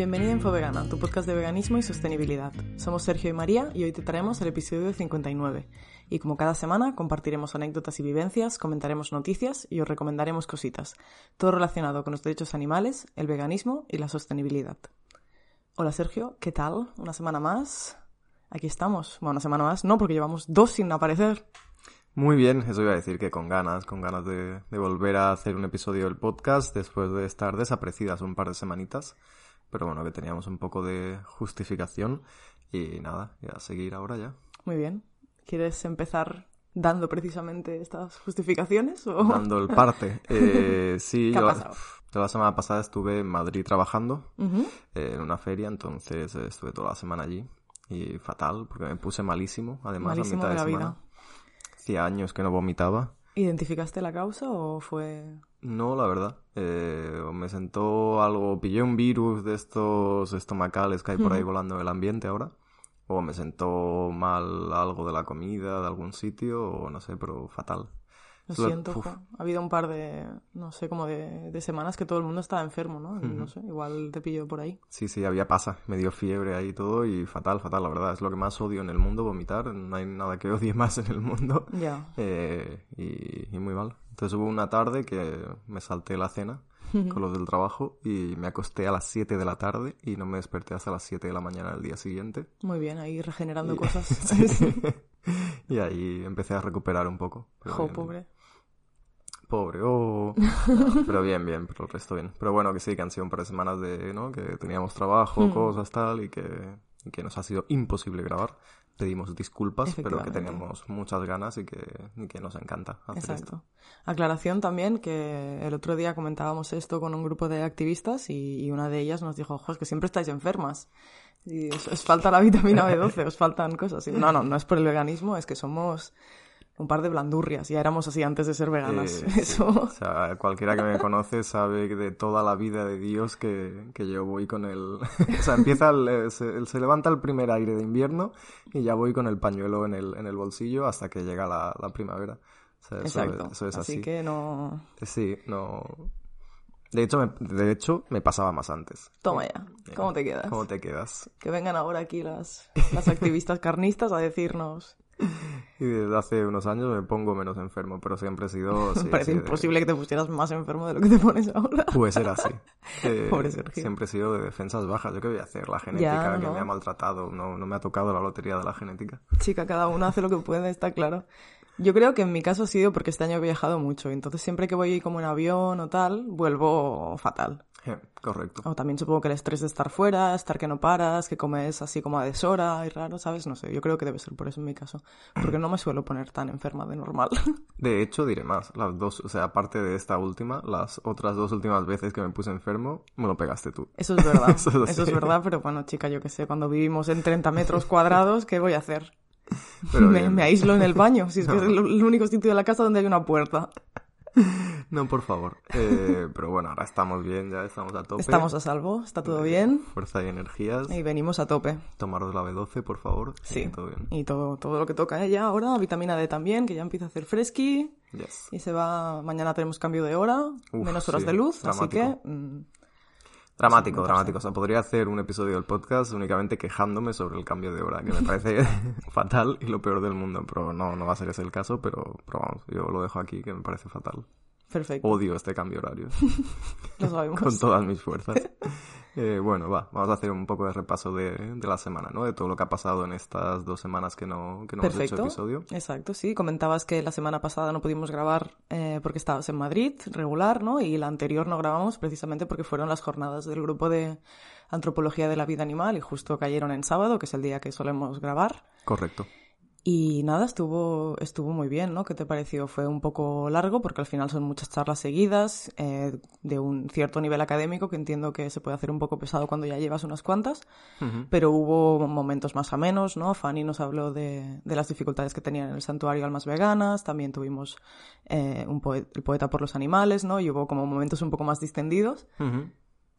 Bienvenida a Infovegana, tu podcast de veganismo y sostenibilidad. Somos Sergio y María y hoy te traemos el episodio 59. Y como cada semana, compartiremos anécdotas y vivencias, comentaremos noticias y os recomendaremos cositas. Todo relacionado con los derechos animales, el veganismo y la sostenibilidad. Hola Sergio, ¿qué tal? Una semana más. Aquí estamos. Bueno, una semana más, no, porque llevamos dos sin aparecer. Muy bien, eso iba a decir que con ganas, con ganas de, de volver a hacer un episodio del podcast después de estar desaparecidas un par de semanitas. Pero bueno, que teníamos un poco de justificación y nada, ya a seguir ahora ya. Muy bien. ¿Quieres empezar dando precisamente estas justificaciones? O... Dando el parte. Eh, sí, ¿Qué ha yo pasado? la semana pasada estuve en Madrid trabajando eh, en una feria, entonces eh, estuve toda la semana allí y fatal, porque me puse malísimo, además Malísimo a de mitad la de semana. vida. Hacía años que no vomitaba. ¿Identificaste la causa o fue...? No, la verdad. Eh, me sentó algo, pillé un virus de estos estomacales que hay por ahí volando en el ambiente ahora. O me sentó mal algo de la comida de algún sitio, o no sé, pero fatal. Lo siento, uf, ha habido un par de, no sé, como de, de semanas que todo el mundo estaba enfermo, ¿no? Y No sé, igual te pilló por ahí. Sí, sí, había pasa, me dio fiebre ahí y todo y fatal, fatal, la verdad. Es lo que más odio en el mundo, vomitar. No hay nada que odie más en el mundo. Ya. Eh, y, y muy mal. Entonces hubo una tarde que me salté la cena con los del trabajo y me acosté a las 7 de la tarde y no me desperté hasta las 7 de la mañana del día siguiente. Muy bien, ahí regenerando Y- cosas. Sí. y ahí empecé a recuperar un poco. Jo, bien. pobre. Pobre, oh. No, pero bien, bien, pero el resto bien. Pero bueno, que sí, que han sido un par de semanas de, ¿no? Que teníamos trabajo, cosas tal, y que, que nos ha sido imposible grabar. Pedimos disculpas, pero que teníamos muchas ganas y que, y que nos encanta hacer esto. Exacto. Aclaración también que el otro día comentábamos esto con un grupo de activistas y, y una de ellas nos dijo, es que siempre estáis enfermas. Y os, os falta la vitamina B12, os faltan cosas. Y no, no, no es por el veganismo, es que somos un par de blandurrias. Ya éramos así antes de ser veganas. Eh, sí. Eso. O sea, cualquiera que me conoce sabe de toda la vida de Dios que, que yo voy con el... o sea, empieza el, eh, se, se levanta el primer aire de invierno y ya voy con el pañuelo en el, en el bolsillo hasta que llega la, la primavera. O sea, eso, Exacto. eso es así. así que no... Sí, no... De hecho, me, de hecho, me pasaba más antes. Toma ya. ¿Cómo te quedas? ¿Cómo te quedas? Que vengan ahora aquí las, las activistas carnistas a decirnos... Y desde hace unos años me pongo menos enfermo, pero siempre he sido... sí, parece sí, de- imposible que te pusieras más enfermo de lo que te pones ahora. Puede ser así. Eh, Pobre Sergio. Siempre he sido de defensas bajas. ¿Yo qué voy a hacer? La genética que no. me ha maltratado. No, no me ha tocado la lotería de la genética. Chica, cada uno hace lo que puede, está claro. Yo creo que en mi caso ha sido porque este año he viajado mucho, entonces siempre que voy como en avión o tal, vuelvo fatal. Correcto. O también supongo que el estrés de estar fuera, estar que no paras, que comes así como a deshora y raro, ¿sabes? No sé, yo creo que debe ser por eso en mi caso. Porque no me suelo poner tan enferma de normal. De hecho, diré más. Las dos, o sea, aparte de esta última, las otras dos últimas veces que me puse enfermo, me lo pegaste tú. Eso es verdad, Eso es verdad, pero bueno, chica, yo qué sé, cuando vivimos en 30 metros cuadrados, ¿qué voy a hacer? Pero me, me aíslo en el baño, si es que es el, el único sitio de la casa donde hay una puerta. No, por favor. Eh, pero bueno, ahora estamos bien, ya estamos a tope. Estamos a salvo, está todo bien Fuerza y energías. y venimos a tope. Tomaros la B12, por favor. Sí, Todo bien. y todo, todo lo que toca ella ahora, vitamina D también, que ya empieza a hacer fresqui Yes. y se va, mañana tenemos cambio de hora, Uf, menos horas sí, de luz, así que mm, Dramático, dramático. O sea, podría hacer un episodio del podcast únicamente quejándome sobre el cambio de hora, que me parece fatal y lo peor del mundo. Pero no, no va a ser ese el caso, pero, pero vamos, yo lo dejo aquí, que me parece fatal. Perfecto, Odio este cambio horario, lo sabemos. con todas mis fuerzas. Eh, bueno, va, vamos a hacer un poco de repaso de, de la semana, ¿no? De todo lo que ha pasado en estas dos semanas que no, que no hemos hecho episodio. Exacto, sí. Comentabas que la semana pasada no pudimos grabar eh, porque estabas en Madrid, regular, ¿no? Y la anterior no grabamos precisamente porque fueron las jornadas del grupo de antropología de la vida animal y justo cayeron en sábado, que es el día que solemos grabar. Correcto. Y nada, estuvo, estuvo muy bien, ¿no? ¿Qué te pareció? Fue un poco largo porque al final son muchas charlas seguidas eh, de un cierto nivel académico que entiendo que se puede hacer un poco pesado cuando ya llevas unas cuantas, pero hubo momentos más amenos, ¿no? Fanny nos habló de, de las dificultades que tenían en el santuario almas veganas, también tuvimos eh, un poe- el poeta por los animales, ¿no? Y hubo como momentos un poco más distendidos.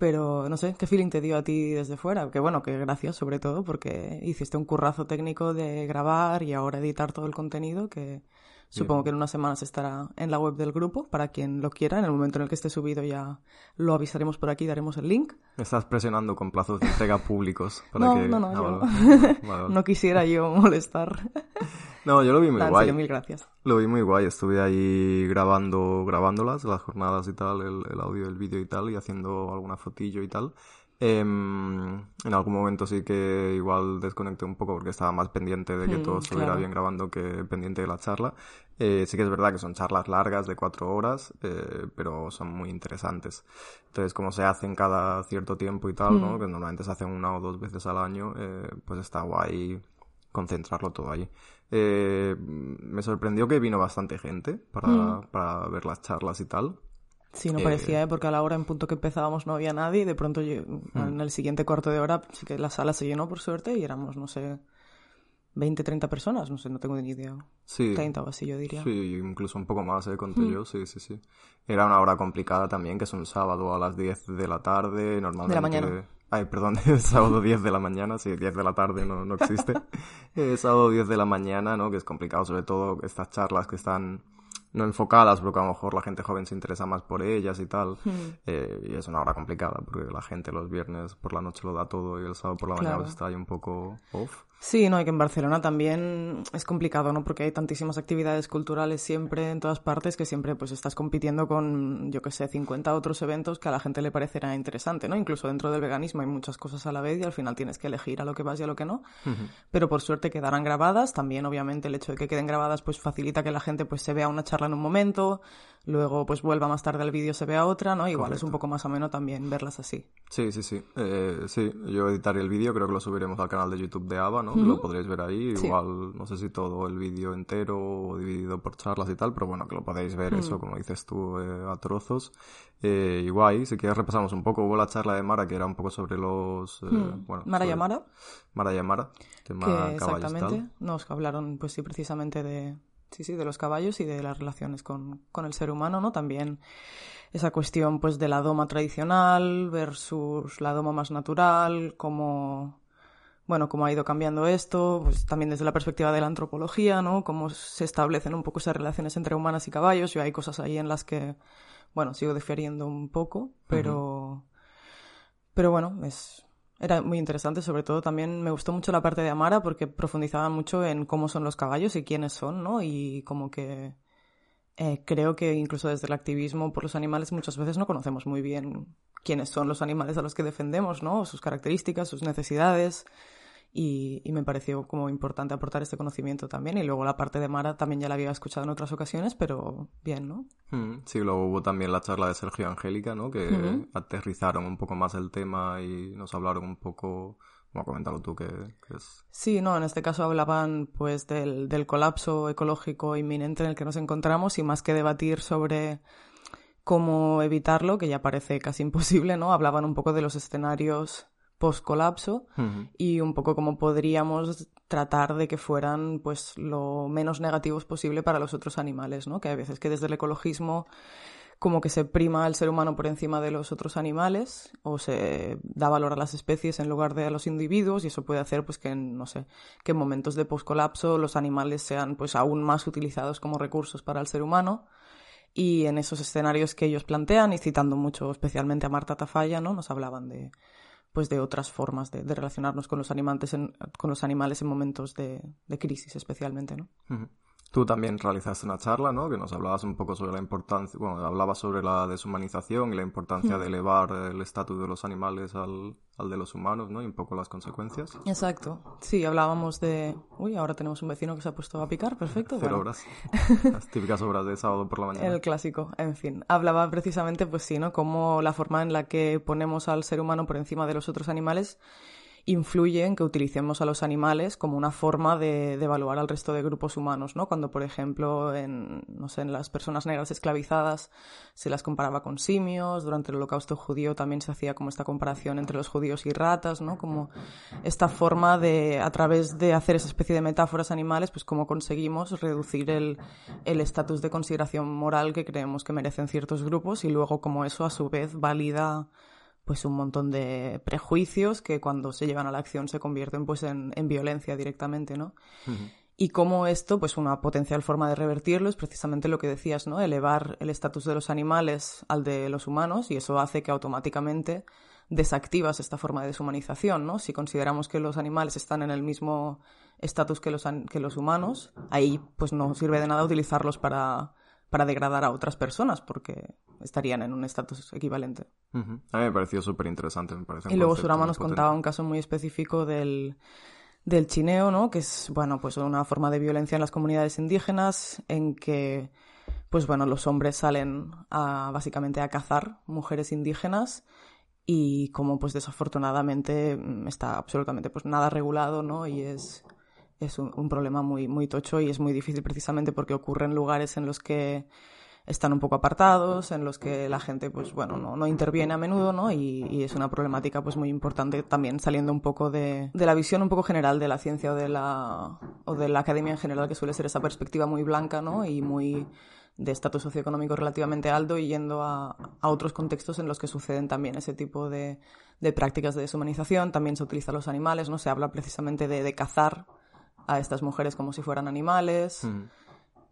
Pero no sé, ¿qué feeling te dio a ti desde fuera? Que bueno, que gracias sobre todo porque hiciste un currazo técnico de grabar y ahora editar todo el contenido que Supongo que en unas semanas estará en la web del grupo para quien lo quiera. En el momento en el que esté subido ya lo avisaremos por aquí, daremos el link. Estás presionando con plazos de entrega públicos para no, que... no, no, Ah, yo vale, no. vale, vale. No quisiera yo molestar. No, yo lo vi muy Nada, en guay. serio, mil gracias. Lo vi muy guay, estuve ahí grabando, grabándolas, las jornadas y tal, el, el audio, el vídeo y tal, y haciendo alguna fotillo y tal. Em, en algún momento sí que igual desconecté un poco porque estaba más pendiente de que Mm, todo estuviera claro. bien grabando que pendiente de la charla. Eh, sí que es verdad que son charlas largas de cuatro horas, eh, pero son muy interesantes. Entonces, como se hacen cada cierto tiempo y tal, Mm. ¿no? Que normalmente se hacen una o dos veces al año, eh, pues está guay concentrarlo todo ahí. Eh, me sorprendió que vino bastante gente para, Mm. para ver las charlas y tal. Sí, no Eh, parecía, ¿eh? porque a la hora en punto que empezábamos no había nadie y de pronto yo- Mm. en el siguiente cuarto de hora sí que la sala se llenó por suerte y éramos, no sé, 20, 30 personas, no sé, no tengo ni idea. Sí, 30 o así yo diría. sí, incluso un poco más, eh, conté Mm. yo, sí, sí, sí. Era una hora complicada también, que es un sábado a las 10 de la tarde, normalmente... mañana. Ay, perdón, sábado 10 de la mañana, sí, 10 de la tarde no, no existe. Eh, sábado 10 de la mañana, ¿no? Que es complicado, sobre todo estas charlas que están no enfocadas, porque a lo mejor la gente joven se interesa más por ellas y tal. Mm. Eh, y es una hora complicada, porque la gente los viernes por la noche lo da todo y el sábado por la mañana Claro. está ahí un poco off. Sí, no, y que en Barcelona también es complicado, ¿no? Porque hay tantísimas actividades culturales siempre en todas partes que siempre pues estás compitiendo con, yo que sé, 50 otros eventos que a la gente le parecerá interesante, ¿no? Incluso dentro del veganismo hay muchas cosas a la vez y al final tienes que elegir a lo que vas y a lo que no. Pero por suerte quedarán grabadas. También, obviamente, el hecho de que queden grabadas pues facilita que la gente pues se vea una charla en un momento, luego pues vuelva más tarde al vídeo se vea otra, ¿no? Igual es un poco más ameno también verlas así. Sí, sí, sí. Eh, sí, yo editaré el vídeo, creo que lo subiremos al canal de YouTube de Ava, ¿no? Lo podréis ver ahí. Sí. Igual, no sé si todo el vídeo entero o dividido por charlas y tal, pero bueno, que lo podéis ver eso, como dices tú, eh, a trozos. Eh, y guay, si quieres repasamos un poco. Hubo la charla de Mara, que era un poco sobre los... eh, Hmm. bueno, Mara y sobre- Amara, Mara y Amara, tema que exactamente nos hablaron, pues sí, precisamente de, sí, sí, de los caballos y de las relaciones con, con el ser humano, ¿no? También esa cuestión, pues, de la doma tradicional versus la doma más natural, cómo, bueno, cómo ha ido cambiando esto, pues también desde la perspectiva de la antropología, ¿no? Cómo se establecen un poco esas relaciones entre humanas y caballos. Yo hay cosas ahí en las que, bueno, sigo diferiendo un poco, pero, pero bueno, es, era muy interesante, sobre todo también me gustó mucho la parte de Amara porque profundizaba mucho en cómo son los caballos y quiénes son, ¿no? Y como que eh, creo que incluso desde el activismo por los animales muchas veces no conocemos muy bien quiénes son los animales a los que defendemos, ¿no? Sus características, sus necesidades. Y, y me pareció como importante aportar este conocimiento también. Y luego la parte de Mara también ya la había escuchado en otras ocasiones, pero bien, ¿no? Mm, Sí, luego hubo también la charla de Sergio y Angélica, ¿no? Que aterrizaron un poco más el tema y nos hablaron un poco... Bueno, coméntalo tú, que, que es... Sí, no, en este caso hablaban pues del, del colapso ecológico inminente en el que nos encontramos y más que debatir sobre cómo evitarlo, que ya parece casi imposible, ¿no? Hablaban un poco de los escenarios post-colapso y un poco cómo podríamos tratar de que fueran pues lo menos negativos posible para los otros animales, ¿no? Que hay veces que desde el ecologismo como que se prima al ser humano por encima de los otros animales o se da valor a las especies en lugar de a los individuos y eso puede hacer pues que en, no sé, que en momentos de poscolapso los animales sean pues aún más utilizados como recursos para el ser humano y en esos escenarios que ellos plantean y citando mucho especialmente a Marta Tafalla, ¿no? Nos hablaban de pues de otras formas de, de relacionarnos con los animales en, con los animales en momentos de, de crisis especialmente, ¿no? Tú también realizaste una charla, ¿no? Que nos hablabas un poco sobre la importancia, bueno, hablabas sobre la deshumanización y la importancia de elevar el estatus de los animales al, al de los humanos, ¿no? Y un poco las consecuencias. Exacto. Sí, hablábamos de... Uy, ahora tenemos un vecino que se ha puesto a picar, perfecto. Cero bueno. horas. Las típicas horas de sábado por la mañana. El clásico, en fin. Hablaba precisamente, pues sí, ¿no? Cómo la forma en la que ponemos al ser humano por encima de los otros animales influye en que utilicemos a los animales como una forma de, de evaluar al resto de grupos humanos, ¿no? Cuando, por ejemplo, en, no sé, en las personas negras esclavizadas se las comparaba con simios, durante el holocausto judío también se hacía como esta comparación entre los judíos y ratas, ¿no? Como esta forma de, a través de hacer esa especie de metáforas animales, pues cómo conseguimos reducir el estatus de consideración moral que creemos que merecen ciertos grupos y luego como eso a su vez valida pues un montón de prejuicios que cuando se llevan a la acción se convierten pues en, en violencia directamente, ¿no? y cómo esto, pues una potencial forma de revertirlo es precisamente lo que decías, ¿no? Elevar el estatus de los animales al de los humanos y eso hace que automáticamente desactivas esta forma de deshumanización, ¿no? Si consideramos que los animales están en el mismo estatus que los, que los humanos, ahí pues no sirve de nada utilizarlos para, para degradar a otras personas, porque estarían en un estatus equivalente. A mí me pareció súper interesante, me parece. Y luego Surama nos contaba un caso muy específico del, del chineo, ¿no? Que es, bueno, pues una forma de violencia en las comunidades indígenas en que, pues bueno, los hombres salen a, básicamente a cazar mujeres indígenas y como pues desafortunadamente mm, está absolutamente pues nada regulado, ¿no? Y es, es un, problema muy, muy tocho y es muy difícil precisamente porque ocurre en lugares en los que están un poco apartados, en los que la gente, pues bueno, no, no interviene a menudo, ¿no? Y, es una problemática, pues muy importante también saliendo un poco de, de, la visión un poco general de la ciencia o de la, o de la academia en general, que suele ser esa perspectiva muy blanca, ¿no? Y muy de estatus socioeconómico relativamente alto y yendo a, a, otros contextos en los que suceden también ese tipo de, de, prácticas de deshumanización. También se utilizan los animales, ¿no? Se habla precisamente de, de cazar a estas mujeres como si fueran animales. Mm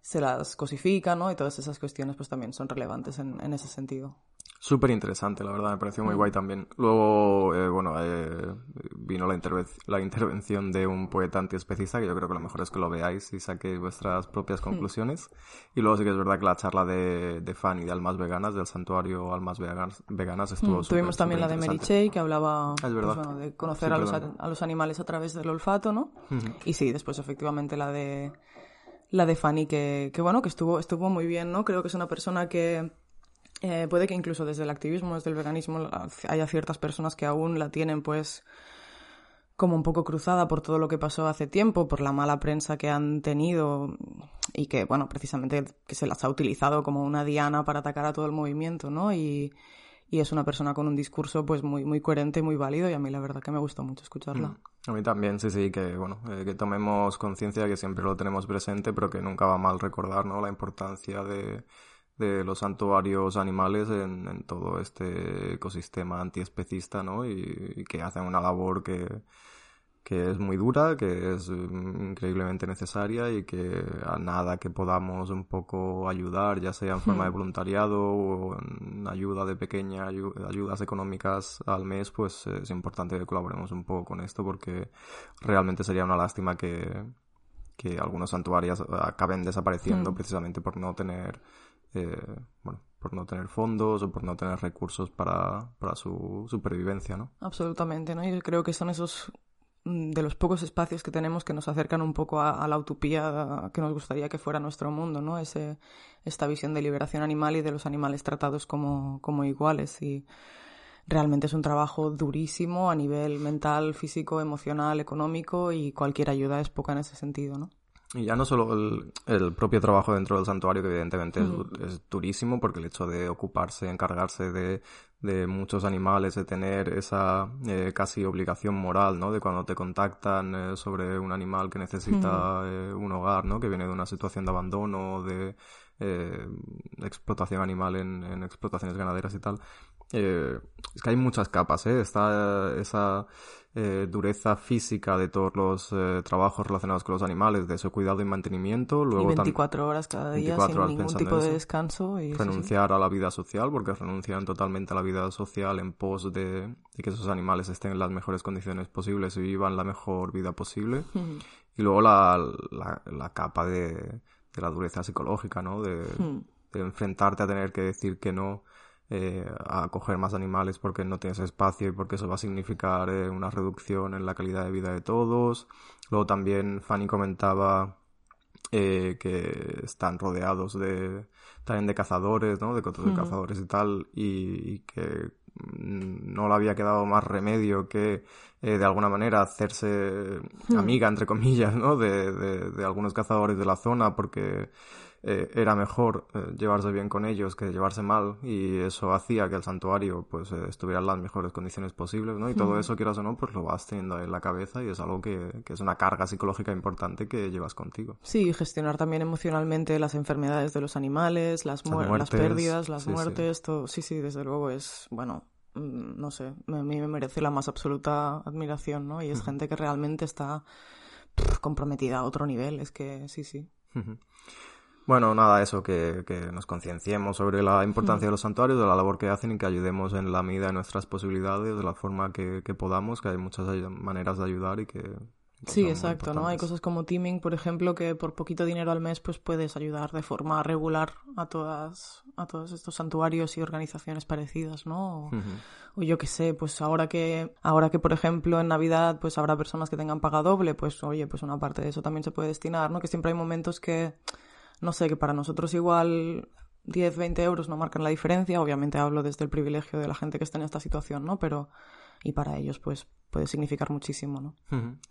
se las cosifica, ¿no? Y todas esas cuestiones pues también son relevantes en, en ese sentido. Súper interesante, la verdad, me pareció muy mm. guay también. Luego, eh, bueno, eh, vino la, la intervención de un poeta antiespecista, que yo creo que lo mejor es que lo veáis y saquéis vuestras propias mm. conclusiones. Y luego sí que es verdad que la charla de, de Fanny de Almas Veganas, del santuario Almas Veganas, veganas estuvo mm, Tuvimos también la de Mary Che, que hablaba pues, de conocer a, los, a, los, animales a través del olfato, ¿no? Y sí, después efectivamente la de la de Fanny, que, que bueno, que estuvo, estuvo muy bien, ¿no? Creo que es una persona que eh, puede que incluso desde el activismo, desde el veganismo, haya ciertas personas que aún la tienen, pues, como un poco cruzada por todo lo que pasó hace tiempo, por la mala prensa que han tenido y que, bueno, precisamente que se las ha utilizado como una diana para atacar a todo el movimiento, ¿no? Y, y es una persona con un discurso pues muy, muy coherente, muy válido y a mí la verdad que me gustó mucho escucharla. Mm. A mí también, sí, sí, que bueno, eh, que tomemos conciencia que siempre lo tenemos presente, pero que nunca va mal recordar, ¿no? La importancia de, de los santuarios animales en, en, todo este ecosistema antiespecista, ¿no? y que hacen una labor que, que es muy dura, que es mm, increíblemente necesaria y que a nada que podamos un poco ayudar, ya sea en forma de hmm. voluntariado o en ayuda de pequeña ayudas económicas al mes, pues es importante que colaboremos un poco con esto porque realmente sería una lástima que, que algunos santuarios acaben desapareciendo hmm. precisamente por no tener eh, bueno, por no tener fondos o por no tener recursos para, para su supervivencia, ¿no? Absolutamente, ¿no? Yo creo que son esos Mm, de los pocos espacios que tenemos que nos acercan un poco a, la utopía que nos gustaría que fuera nuestro mundo, ¿no? Ese, esta visión de liberación animal y de los animales tratados como, como iguales. Y realmente es un trabajo durísimo a nivel mental, físico, emocional, económico y cualquier ayuda es poca en ese sentido, ¿no? Y ya no solo el, el, propio trabajo dentro del santuario, que evidentemente es, durísimo, porque el hecho de ocuparse, encargarse de, de muchos animales, de tener esa eh, casi obligación moral, ¿no? De cuando te contactan eh, sobre un animal que necesita eh, un hogar, ¿no? Que viene de una situación de abandono, de explotación animal en, en, explotaciones ganaderas y tal. es que hay muchas capas, ¿eh? Está esa eh, dureza física de todos los eh, trabajos relacionados con los animales, de su cuidado y mantenimiento. Luego y 24 horas cada día sin ningún tipo de descanso. Y renunciar a la vida social, porque renuncian totalmente a la vida social en pos de, que esos animales estén en las mejores condiciones posibles y vivan la mejor vida posible. Y luego la, la, capa de, de, la dureza psicológica, ¿no? De, de enfrentarte a tener que decir que no eh, a coger más animales porque no tienes espacio y porque eso va a significar eh, una reducción en la calidad de vida de todos. Luego también Fanny comentaba eh, que están rodeados de también de cazadores, ¿no? De cotos de cazadores y tal, y, que no le había quedado más remedio que de alguna manera hacerse amiga, entre comillas, ¿no? De, de, de algunos cazadores de la zona porque eh, era mejor eh, llevarse bien con ellos que llevarse mal y eso hacía que el santuario pues eh, estuviera en las mejores condiciones posibles, ¿no? Y todo eso, quieras o no, pues lo vas teniendo en la cabeza y es algo que, que, es una carga psicológica importante que llevas contigo. Sí, gestionar también emocionalmente las enfermedades de los animales, las, muertes, las pérdidas, las muertes, sí. todo. Sí, sí, desde luego es, bueno, mm, no sé, a mí me merece la más absoluta admiración, ¿no? Y es gente que realmente está pff, comprometida a otro nivel. Es que sí, sí. Bueno, nada, eso, que, que nos concienciemos sobre la importancia de los santuarios, de la labor que hacen y que ayudemos en la medida de nuestras posibilidades, de la forma que, que podamos, que hay muchas maneras de ayudar y que... que Sí, exacto, ¿no? Hay cosas como teaming, por ejemplo, que por poquito dinero al mes pues puedes ayudar de forma regular a todas a todos estos santuarios y organizaciones parecidas, ¿no? O yo qué sé, pues ahora que ahora que por ejemplo en Navidad pues habrá personas que tengan paga doble, pues oye, pues una parte de eso también se puede destinar, ¿no? Que siempre hay momentos que no sé, que para nosotros igual 10, 20 euros no marcan la diferencia, obviamente hablo desde el privilegio de la gente que está en esta situación, ¿no? Pero y para ellos pues puede significar muchísimo, ¿no?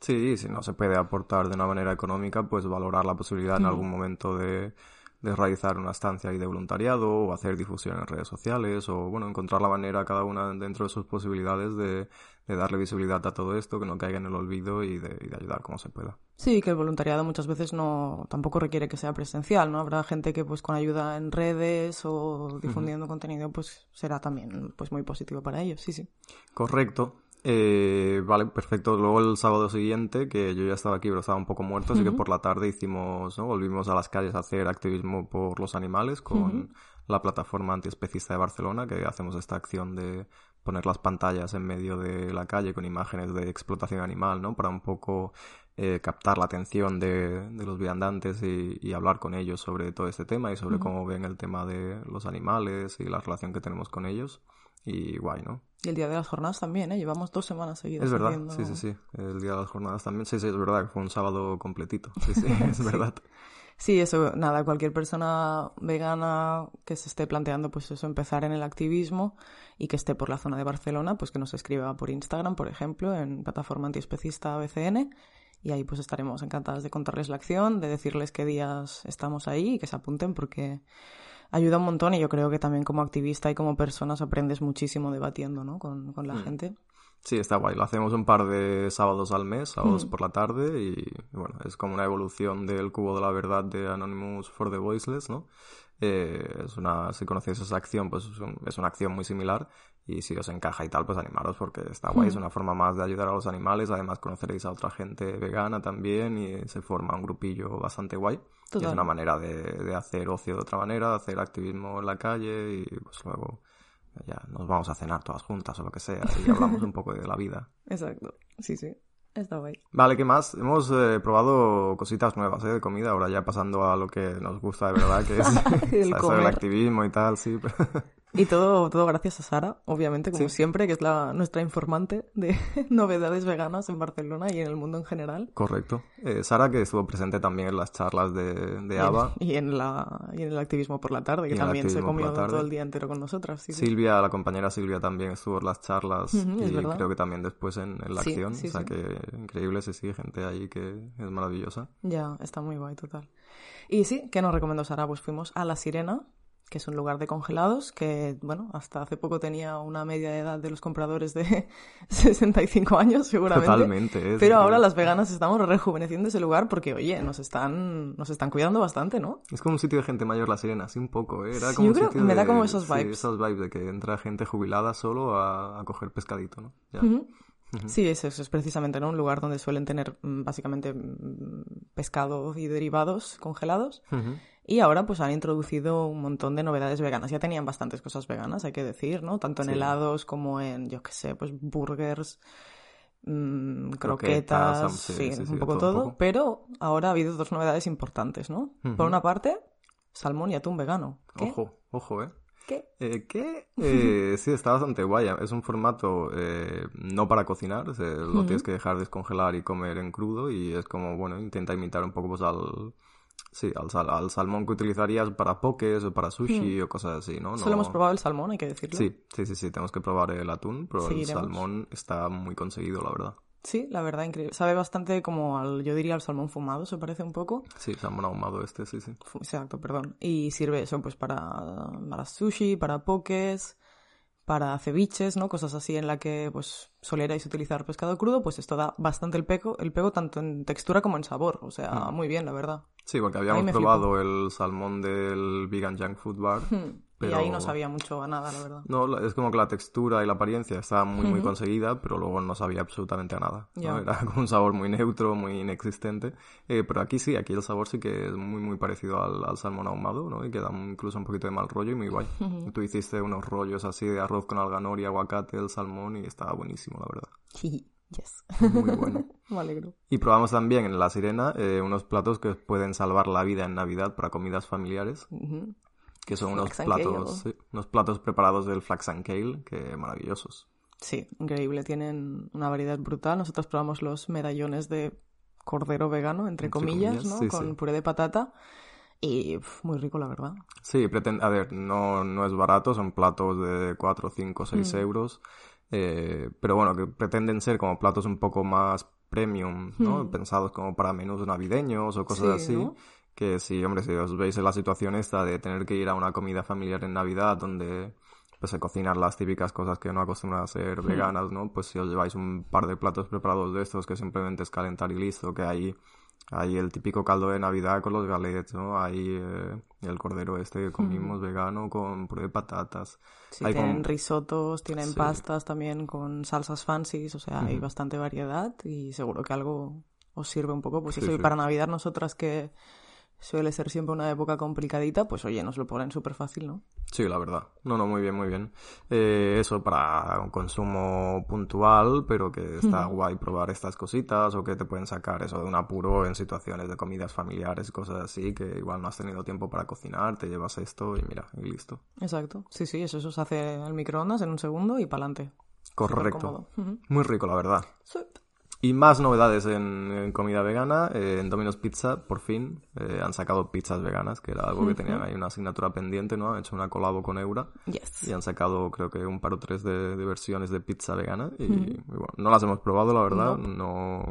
Sí, si no se puede aportar de una manera económica, pues valorar la posibilidad en algún momento de, de realizar una estancia ahí de voluntariado o hacer difusión en redes sociales o, bueno, encontrar la manera cada una dentro de sus posibilidades de, de darle visibilidad a todo esto, que no caiga en el olvido y de, y de ayudar como se pueda. Sí, que el voluntariado muchas veces no tampoco requiere que sea presencial, ¿no? Habrá gente que pues con ayuda en redes o difundiendo contenido pues será también pues muy positivo para ellos, sí, sí. Correcto. Eh, vale, perfecto. Luego el sábado siguiente, que yo ya estaba aquí, pero estaba un poco muerto, así que por la tarde hicimos, ¿no? Volvimos a las calles a hacer activismo por los animales con la plataforma antiespecista de Barcelona, que hacemos esta acción de poner las pantallas en medio de la calle con imágenes de explotación animal, ¿no? Para un poco eh, captar la atención de, de los viandantes y, y hablar con ellos sobre todo este tema y sobre cómo ven el tema de los animales y la relación que tenemos con ellos. Y guay, ¿no? Y el día de las jornadas también, ¿eh? Llevamos dos semanas seguidas Es verdad, haciendo- sí, sí, sí. El día de las jornadas también. Sí, sí, es verdad fue un sábado completito. Sí, sí, es verdad. Sí, eso, nada, cualquier persona vegana que se esté planteando, pues eso, empezar en el activismo y que esté por la zona de Barcelona, pues que nos escriba por Instagram, por ejemplo, en plataforma antiespecista BCN, y ahí pues estaremos encantadas de contarles la acción, de decirles qué días estamos ahí y que se apunten porque ayuda un montón y yo creo que también como activista y como personas aprendes muchísimo debatiendo, ¿no? Con, con la gente. Sí, está guay. Lo hacemos un par de sábados al mes, sábados Mm. por la tarde, y bueno, es como una evolución del cubo de la verdad de Anonymous for the Voiceless, ¿no? Eh, es una, si conocéis esa acción, pues es, un- es una acción muy similar, y si os encaja y tal, pues animaros porque está guay, es una forma más de ayudar a los animales, además conoceréis a otra gente vegana también, y se forma un grupillo bastante guay. Y es una manera de, de hacer ocio de otra manera, de hacer activismo en la calle, y pues luego ya nos vamos a cenar todas juntas o lo que sea, y hablamos un poco de la vida. Exacto, sí, sí, está guay. Vale, ¿qué más? Hemos eh, probado cositas nuevas ¿eh? de comida, ahora ya pasando a lo que nos gusta de verdad, que es El comer. activismo y tal, sí. Y todo, todo gracias a Sara, obviamente, como Sí. siempre, que es la, nuestra informante de novedades veganas en Barcelona y en el mundo en general. Correcto. Eh, Sara, que estuvo presente también en las charlas de, de ABBA. Y en, la, y en el activismo por la tarde, que también se comió todo el día entero con nosotras. Sí, sí. Silvia, la compañera Silvia también estuvo en las charlas y verdad. creo que también después en, en la acción. sí, o sea que increíble, sí, sí, gente ahí que es maravillosa. Ya, está muy guay, total. Y sí, ¿qué nos recomendó Sara? Pues fuimos a La Sirena, que es un lugar de congelados, que, bueno, hasta hace poco tenía una media de edad de los compradores de 65 años, seguramente. Totalmente. es Pero ahora las veganas estamos rejuveneciendo ese lugar porque, oye, nos están, nos están cuidando bastante, ¿no? Es como un sitio de gente mayor, La Sirena, así un poco, ¿eh? Era como yo un creo sitio que me da de- como esos sí, vibes. esas vibes de que entra gente jubilada solo a, a coger pescadito, ¿no? Ya. Sí, eso, eso es precisamente ¿no? un lugar donde suelen tener mm, básicamente mm, pescado y derivados congelados. Y ahora pues han introducido un montón de novedades veganas. Ya tenían bastantes cosas veganas, hay que decir, ¿no? Tanto en Sí. helados como en, yo qué sé, pues burgers, mm, Croquetas, croquetas, ham- sí, sí, sí, sí, un poco todo todo. un poco. Pero ahora ha habido dos novedades importantes, ¿no? Por una parte, salmón y atún vegano. ¿Qué? Ojo, ojo, ¿eh? ¿Qué? Eh, ¿Qué? Eh, sí, está bastante guay. Es un formato eh, no para cocinar, se- lo tienes que dejar descongelar y comer en crudo y es como, bueno, intenta imitar un poco pues al... Sí, al, sal- al salmón que utilizarías para pokés o para sushi o cosas así, ¿no? Solo No- hemos probado el salmón, hay que decirlo. Sí, sí, sí, sí, tenemos que probar el atún, pero el salmón está muy conseguido, la verdad. Sí, la verdad, increíble. Sabe bastante como al, yo diría, al salmón fumado, se parece un poco. Sí, salmón ahumado este, sí, sí. Exacto, perdón. Y sirve eso pues para, para sushi, para pokés, para ceviches, ¿no? Cosas así en la que pues solierais utilizar pescado crudo, pues esto da bastante el pego, el pego tanto en textura como en sabor. O sea, muy bien, la verdad. Sí, porque habíamos probado el salmón del Vegan Junk Food Bar Hmm. Y ahí no sabía mucho a nada, la verdad. No, es como que la textura y la apariencia estaba muy, muy conseguida, pero luego no sabía absolutamente a nada. Era como un sabor muy neutro, muy inexistente. Eh, pero aquí sí, aquí el sabor sí que es muy, muy parecido al, salmón ahumado, ¿no? Y queda incluso un poquito de mal rollo y muy guay. Tú hiciste unos rollos así de arroz con alganor y aguacate, el salmón, y estaba buenísimo, la verdad. Yes. Muy bueno. Me alegro. Y probamos también en La Sirena eh, unos platos que pueden salvar la vida en Navidad para comidas familiares que son unos platos, unos platos preparados del flax and kale, que maravillosos. Sí, increíble, tienen una variedad brutal. Nosotros probamos los medallones de cordero vegano, entre, comillas, ¿no? Con puré de patata. Y muy rico, la verdad. Sí, a ver, no, no es barato, son platos de 4, 5, 6 euros. Eh, pero bueno, que pretenden ser como platos un poco más premium, ¿no? Hmm. Pensados como para menús navideños o cosas así que sí, hombre, si os veis en la situación esta de tener que ir a una comida familiar en Navidad donde pues se cocinan las típicas cosas que no acostumbran a ser hmm. veganas, ¿no? Pues si os lleváis un par de platos preparados de estos que simplemente es calentar y listo, que hay, hay el típico caldo de Navidad con los galets, ¿no? Hay eh, el cordero este que comimos hmm. vegano con puré de patatas. Sí, tienen risotos, tienen pastas también con salsas fancies, o sea, hay bastante variedad y seguro que algo os sirve un poco. Pues eso, y para Navidad nosotras que suele ser siempre una época complicadita, pues oye, nos lo ponen súper fácil, ¿no? Sí, la verdad. No, no, muy bien, muy bien. Eh, eso para un consumo puntual, pero que está guay probar estas cositas o que te pueden sacar eso de un apuro en situaciones de comidas familiares, cosas así, que igual no has tenido tiempo para cocinar, te llevas esto y mira, y listo. Exacto. Sí, sí, eso, se hace al microondas en un segundo y para adelante. Correcto. Muy rico, la verdad. Sí. Y más novedades en, comida vegana. Eh, en Domino's Pizza, por fin, eh, han sacado pizzas veganas, que era algo que tenían ahí una asignatura pendiente, ¿no? Han hecho una colabo con Eura. Y han sacado, creo que, un par o tres de, versiones de pizza vegana. Y, bueno, no las hemos probado, la verdad. No,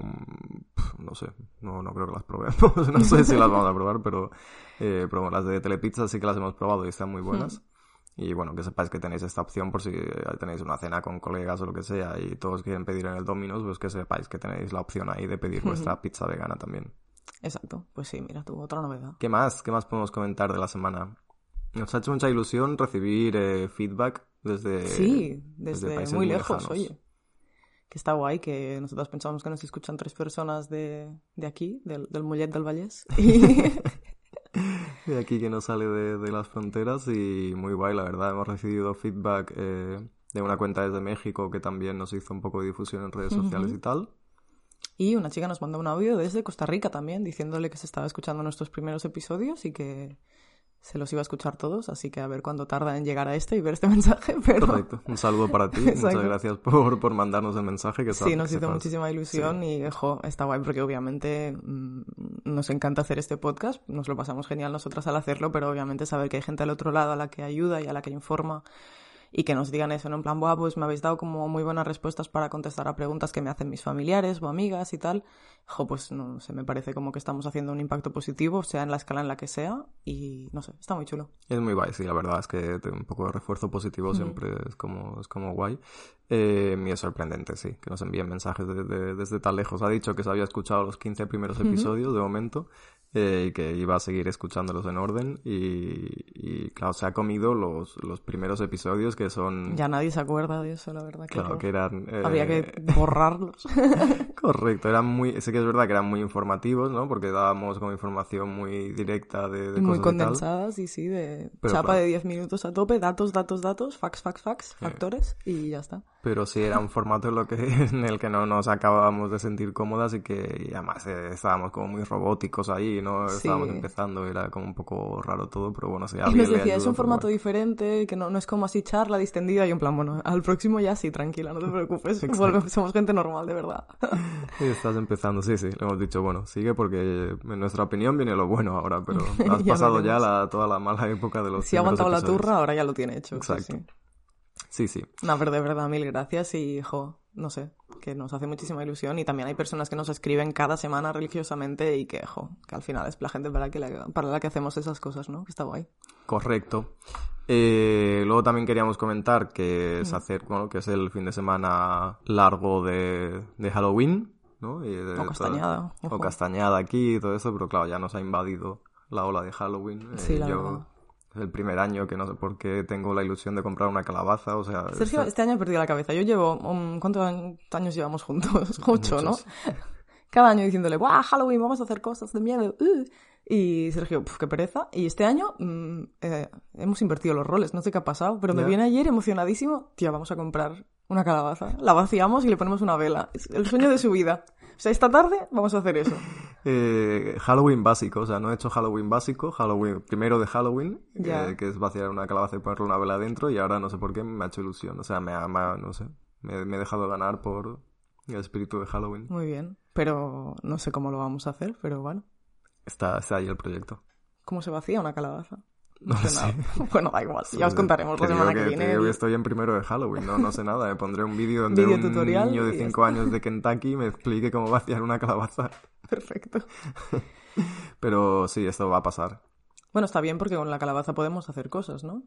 no sé. No, no creo que las probemos. no sé si las vamos a probar, pero, eh, pero las de Telepizza sí que las hemos probado y están muy buenas. Y bueno, que sepáis que tenéis esta opción por si tenéis una cena con colegas o lo que sea y todos quieren pedir en el Domino's, pues que sepáis que tenéis la opción ahí de pedir vuestra pizza vegana también. Exacto, pues sí, mira, tuvo otra novedad. ¿Qué más? ¿Qué más podemos comentar de la semana? Nos ha hecho mucha ilusión recibir eh, feedback desde, sí, desde, muy, lejos, oye. Que está guay, que nosotros pensamos que nos escuchan tres personas de, de aquí, del, del Mollet del Vallés. de aquí que no sale de, las fronteras y muy guay, la verdad. Hemos recibido feedback eh, de una cuenta desde México que también nos hizo un poco de difusión en redes sociales y tal. Y una chica nos mandó un audio desde Costa Rica también, diciéndole que se estaba escuchando nuestros primeros episodios y que se los iba a escuchar todos, así que a ver cuándo tarda en llegar a este y ver este mensaje. Pero... Perfecto, un saludo para ti, muchas gracias por, por, mandarnos el mensaje. Que sí, nos hizo muchísima ilusión y jo, está guay porque obviamente mm, nos encanta hacer este podcast, nos lo pasamos genial nosotras al hacerlo, pero obviamente saber que hay gente al otro lado a la que ayuda y a la que informa y que nos digan eso, ¿no? En plan, Buah, pues me habéis dado como muy buenas respuestas para contestar a preguntas que me hacen mis familiares o amigas y tal. Jo, pues no sé, me parece como que estamos haciendo un impacto positivo, sea en la escala en la que sea, y no sé, está muy chulo. Es muy guay, sí, la verdad es que un poco de refuerzo positivo siempre es como, es como guay. Eh, y es sorprendente, sí, que nos envíen mensajes desde tan lejos. Ha dicho que se había escuchado los 15 primeros episodios de momento eh, y que iba a seguir escuchándolos en orden y, claro, se ha comido los, los primeros episodios que son... Ya nadie se acuerda de eso, la verdad. claro, que eran... Había que eh, borrarlos. Correcto, eran muy... Sé que es verdad que eran muy informativos, ¿no? Porque dábamos como información muy directa de, de Muy condensadas y sí, de chapa de 10 minutos a tope, datos, datos, datos, fax, fax, fax, factores y ya está. Pero sí era un formato en, lo que, en el que no nos acabábamos de sentir cómodas y que además eh, estábamos como muy robóticos ahí no estábamos empezando, era como un poco raro todo, pero bueno, alguien Y decía, es un formato diferente, que no, no es como así charla distendida y en plan, bueno, al próximo ya sí, tranquila, no te preocupes, somos gente normal, de verdad. estás empezando, sí, sí, le hemos dicho, bueno, sigue porque en nuestra opinión viene lo bueno ahora, pero has pasado ya la, toda la mala época de los Si ha aguantado la turra, ahora ya lo tiene hecho. Exacto. Sí, sí. No, pero de verdad, mil gracias y, jo, no sé, que nos hace muchísima ilusión y también hay personas que nos escriben cada semana religiosamente y que, jo, que al final es la gente para, que la, para la que hacemos esas cosas, ¿no? Que está guay. Correcto. Eh, luego también queríamos comentar que es hacer, bueno, que es el fin de semana largo de, de Halloween, ¿no? o castañada. o castañada aquí y todo eso, pero claro, ya nos ha invadido la ola de Halloween. Sí, eh, la verdad el primer año que no sé por qué tengo la ilusión de comprar una calabaza, o sea... Sergio, este- este año he perdido la cabeza. Yo llevo... um, ¿Cuántos años llevamos juntos? Ocho, ¿no? Cada año diciéndole, ¡guau, Halloween, vamos a hacer cosas de miedo! uh". Y Sergio, puf, qué pereza. Y este año mm, eh, hemos invertido los roles, no sé qué ha pasado, pero me viene ayer emocionadísimo. Tía, vamos a comprar una calabaza. La vaciamos y le ponemos una vela. Es el sueño de su vida. O sea, esta tarde vamos a hacer eso. Eh, Halloween básico, o sea, no he hecho Halloween básico, Halloween primero de Halloween, eh, que es vaciar una calabaza y ponerle una vela dentro, y ahora no sé por qué me ha hecho ilusión, o sea, me ha- no sé, me, me he dejado ganar por el espíritu de Halloween. Muy bien. Pero no sé cómo lo vamos a hacer, pero bueno. Está, está ahí el proyecto. ¿Cómo se vacía una calabaza? No sé sé. nada. Bueno, da igual. Ya os contaremos la Te semana que, te viene. digo que estoy en primero de Halloween, no, no sé nada. Me pondré un vídeo donde un tutorial niño de y ya 5 está. años de Kentucky me explique cómo vaciar una calabaza. Perfecto. Pero sí, esto va a pasar. Bueno, está bien porque con la calabaza podemos hacer cosas, ¿no?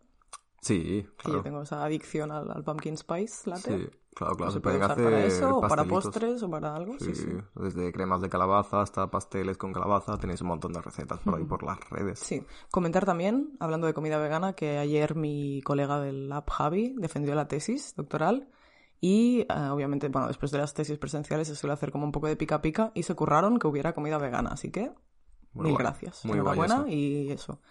Sí, Que claro. yo tengo esa adicción al, al pumpkin spice latte. Sí, claro, claro. Se puede usar hacer para eso, o para postres, o para algo. Sí, Sí, sí. desde cremas de calabaza hasta pasteles con calabaza. Tenéis un montón de recetas por ahí por las redes. Sí. Comentar también, hablando de comida vegana, que ayer mi colega del Lab Javi defendió la tesis doctoral y eh, obviamente, bueno, después de las tesis presenciales se suele hacer como un poco de pica pica y se curraron que hubiera comida vegana, así que Muy mil guay, gracias. muy Enhorabuena y eso.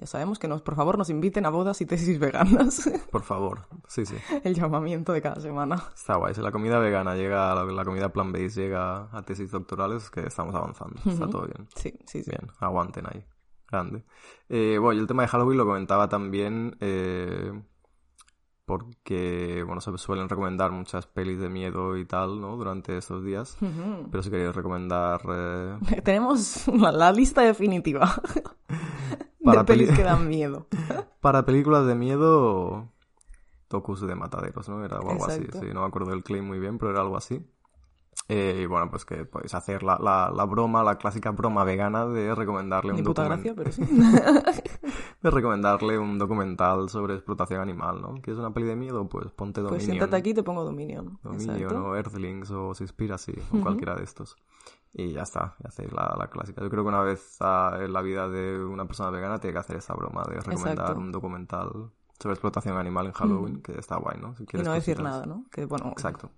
Ya sabemos que nos, por favor, nos inviten a bodas y tesis veganas. Por favor. Sí, sí. El llamamiento de cada semana. Está guay. Si la comida vegana llega, la, la comida plant-based llega a tesis doctorales, es que estamos avanzando. Está todo bien. Sí, sí, sí. Bien, aguanten ahí. Grande. Eh, bueno, y el tema de Halloween lo comentaba también eh, porque, bueno, se suelen recomendar muchas pelis de miedo y tal, ¿no? Durante estos días. Pero si queréis recomendar... eh, Tenemos la, la lista definitiva Para de pelis peli- que dan miedo. para películas de miedo... Tocus de mataderos, ¿no? Era algo Exacto. así. Sí, no me acuerdo del claim muy bien, pero era algo así. Eh, y bueno, pues que podéis hacer la, la, la broma, la clásica broma vegana de recomendarle un Ni puta documental. gracia, pero sí. de recomendarle un documental sobre explotación animal, ¿no? ¿Quieres una peli de miedo? Pues ponte Dominion. Pues siéntate aquí y te pongo Dominion. Dominion Exacto. o Earthlings o Seaspiracy o cualquiera de estos. Y ya está, ya hacéis la, la clásica. Yo creo que una vez ah, en la vida de una persona vegana tiene que hacer esa broma de recomendar Exacto. un documental sobre explotación animal en Halloween, que está guay, ¿no? Si Y quieres no decir nada, ¿no? Que bueno, Exacto.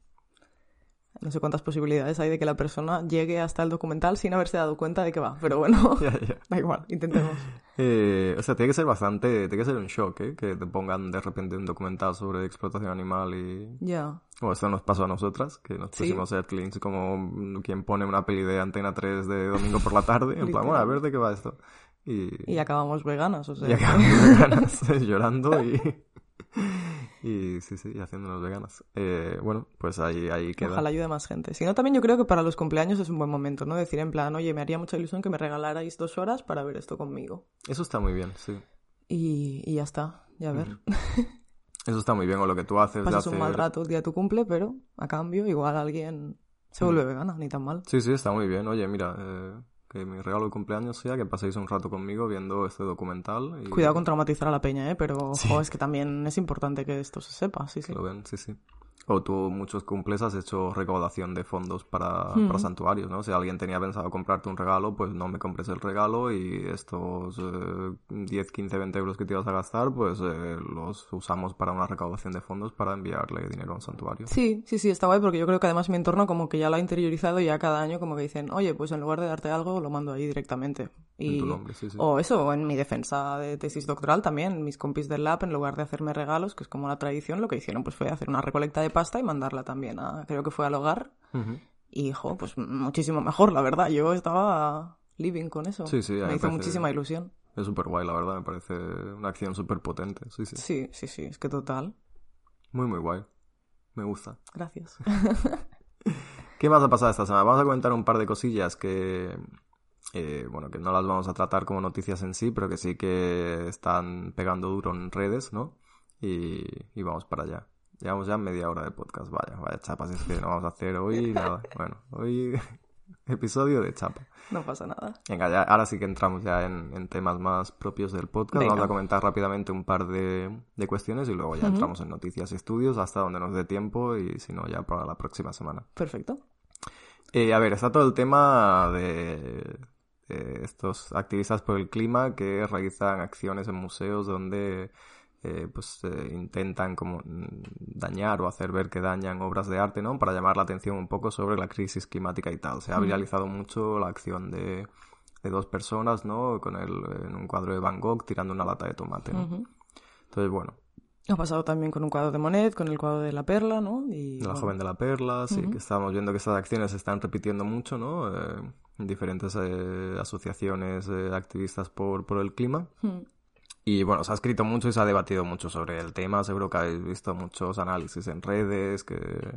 No sé cuántas posibilidades hay de que la persona llegue hasta el documental sin haberse dado cuenta de que va. Pero bueno, da igual, intentemos. Eh, o sea, tiene que ser bastante, tiene que ser un shock, ¿eh? Que te pongan de repente un documental sobre explotación animal y... Ya. Bueno, esto nos pasó a nosotras, que nos Sí. pusimos Earthlings como quien pone una peli de Antena 3 de domingo por la tarde, en plan, bueno, a ver de qué va esto. Y, Y acabamos veganas, o sea. y acabamos veganas, llorando y... Y sí, sí, y haciéndonos veganas. Eh, bueno, pues ahí, ahí queda. Ojalá ayude a más gente. Si no, también yo creo que para los cumpleaños es un buen momento, ¿no? Decir en plan, oye, me haría mucha ilusión que me regalarais dos horas para ver esto conmigo. Eso está muy bien, sí. Y, y ya está, ya ver. Eso está muy bien, o lo que tú haces de Pasas un mal rato el día de tu cumple, pero a cambio igual alguien se vuelve vegana, ni tan mal. Sí, sí, está muy bien. Oye, mira, eh, que mi regalo de cumpleaños sea que paséis un rato conmigo viendo este documental. Y Cuidado con traumatizar a la peña, ¿eh? Pero, Sí. jo, es que también es importante que esto se sepa, sí, sí. lo ven, sí, sí. O tú muchos cumples has hecho recaudación de fondos para, Hmm. para santuarios, ¿no? Si alguien tenía pensado comprarte un regalo, pues no me compres el regalo y estos eh, 10, 15, 20 euros que te ibas a gastar, pues eh, los usamos para una recaudación de fondos para enviarle dinero a un santuario. Sí, sí, sí, está guay porque yo creo que además mi entorno como que ya lo ha interiorizado y ya cada año como que dicen, oye, pues en lugar de darte algo, lo mando ahí directamente. En Y... tu nombre, sí, sí. O eso, en mi defensa de tesis doctoral también, mis compis del lab, en lugar de hacerme regalos, que es como la tradición, lo que hicieron pues fue hacer una recolecta de pasta y mandarla también a, creo que fue al hogar. Y, jo, pues muchísimo mejor, la verdad. Yo estaba living con eso. Sí, sí, Me me hizo muchísima ilusión. Es súper guay, la verdad, me parece una acción súper potente, sí, sí. Sí, sí, sí, es que total. Muy, muy guay. Me gusta. Gracias. ¿Qué más ha pasado esta semana? Vamos a comentar un par de cosillas que, eh, bueno, que no las vamos a tratar como noticias en sí, pero que sí que están pegando duro en redes, ¿no? Y, y vamos para allá. Llevamos ya media hora de podcast, vaya, vaya chapas, es que no vamos a hacer hoy nada. Bueno, hoy episodio de chapa. No pasa nada. Venga, ya, ahora sí que entramos ya en, en temas más propios del podcast. Venga. Vamos a comentar rápidamente un par de, de cuestiones y luego ya entramos en noticias y estudios hasta donde nos dé tiempo y si no ya para la próxima semana. Perfecto. Eh, a ver, está todo el tema de estos activistas por el clima que realizan acciones en museos donde eh, pues eh, intentan como mm, dañar o hacer ver que dañan obras de arte, ¿no? Para llamar la atención un poco sobre la crisis climática y tal. Se ha viralizado mucho la acción de, de, dos personas, ¿no? Con el, en un cuadro de Van Gogh tirando una lata de tomate, Entonces, bueno. Ha pasado también con un cuadro de Monet, con el cuadro de La Perla, ¿no? Y, la joven de la Perla, sí, que estamos viendo que estas acciones se están repitiendo mucho, ¿no? Eh, diferentes asociaciones activistas por, por el clima. Y bueno, se ha escrito mucho y se ha debatido mucho sobre el tema. Seguro que habéis visto muchos análisis en redes, que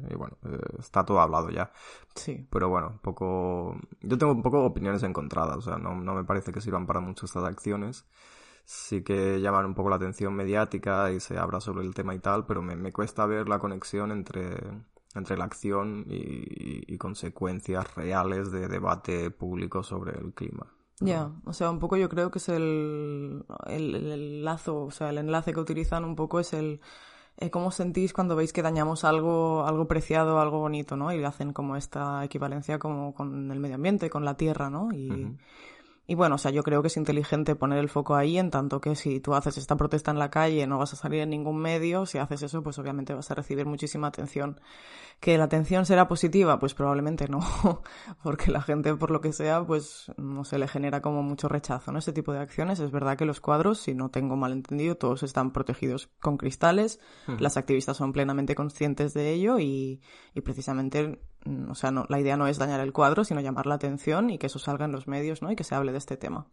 y bueno, eh, está todo hablado ya. Sí. Pero bueno, un poco... Yo tengo un poco opiniones encontradas, o sea, no, no me parece que sirvan para mucho estas acciones. Sí que llaman un poco la atención mediática y se habla sobre el tema y tal, pero me, me cuesta ver la conexión entre, entre la acción y, y consecuencias reales de debate público sobre el clima. Ya, o sea, un poco yo creo que es el, el, lazo, o sea, el enlace que utilizan un poco es el eh, cómo sentís cuando veis que dañamos algo, algo preciado, algo bonito, ¿no? Y hacen como esta equivalencia como con el medio ambiente, con la tierra, ¿no? Y, y bueno, o sea, yo creo que es inteligente poner el foco ahí, en tanto que si tú haces esta protesta en la calle no vas a salir en ningún medio, si haces eso, pues obviamente vas a recibir muchísima atención. ¿Que la atención será positiva? Pues probablemente no, porque la gente, por lo que sea, pues no se le genera como mucho rechazo, ¿no? Este tipo de acciones. Es verdad que los cuadros, si no tengo mal entendido, todos están protegidos con cristales, las activistas son plenamente conscientes de ello y, y precisamente o sea, no, la idea no es dañar el cuadro, sino llamar la atención y que eso salga en los medios, ¿no? Y que se hable de este tema.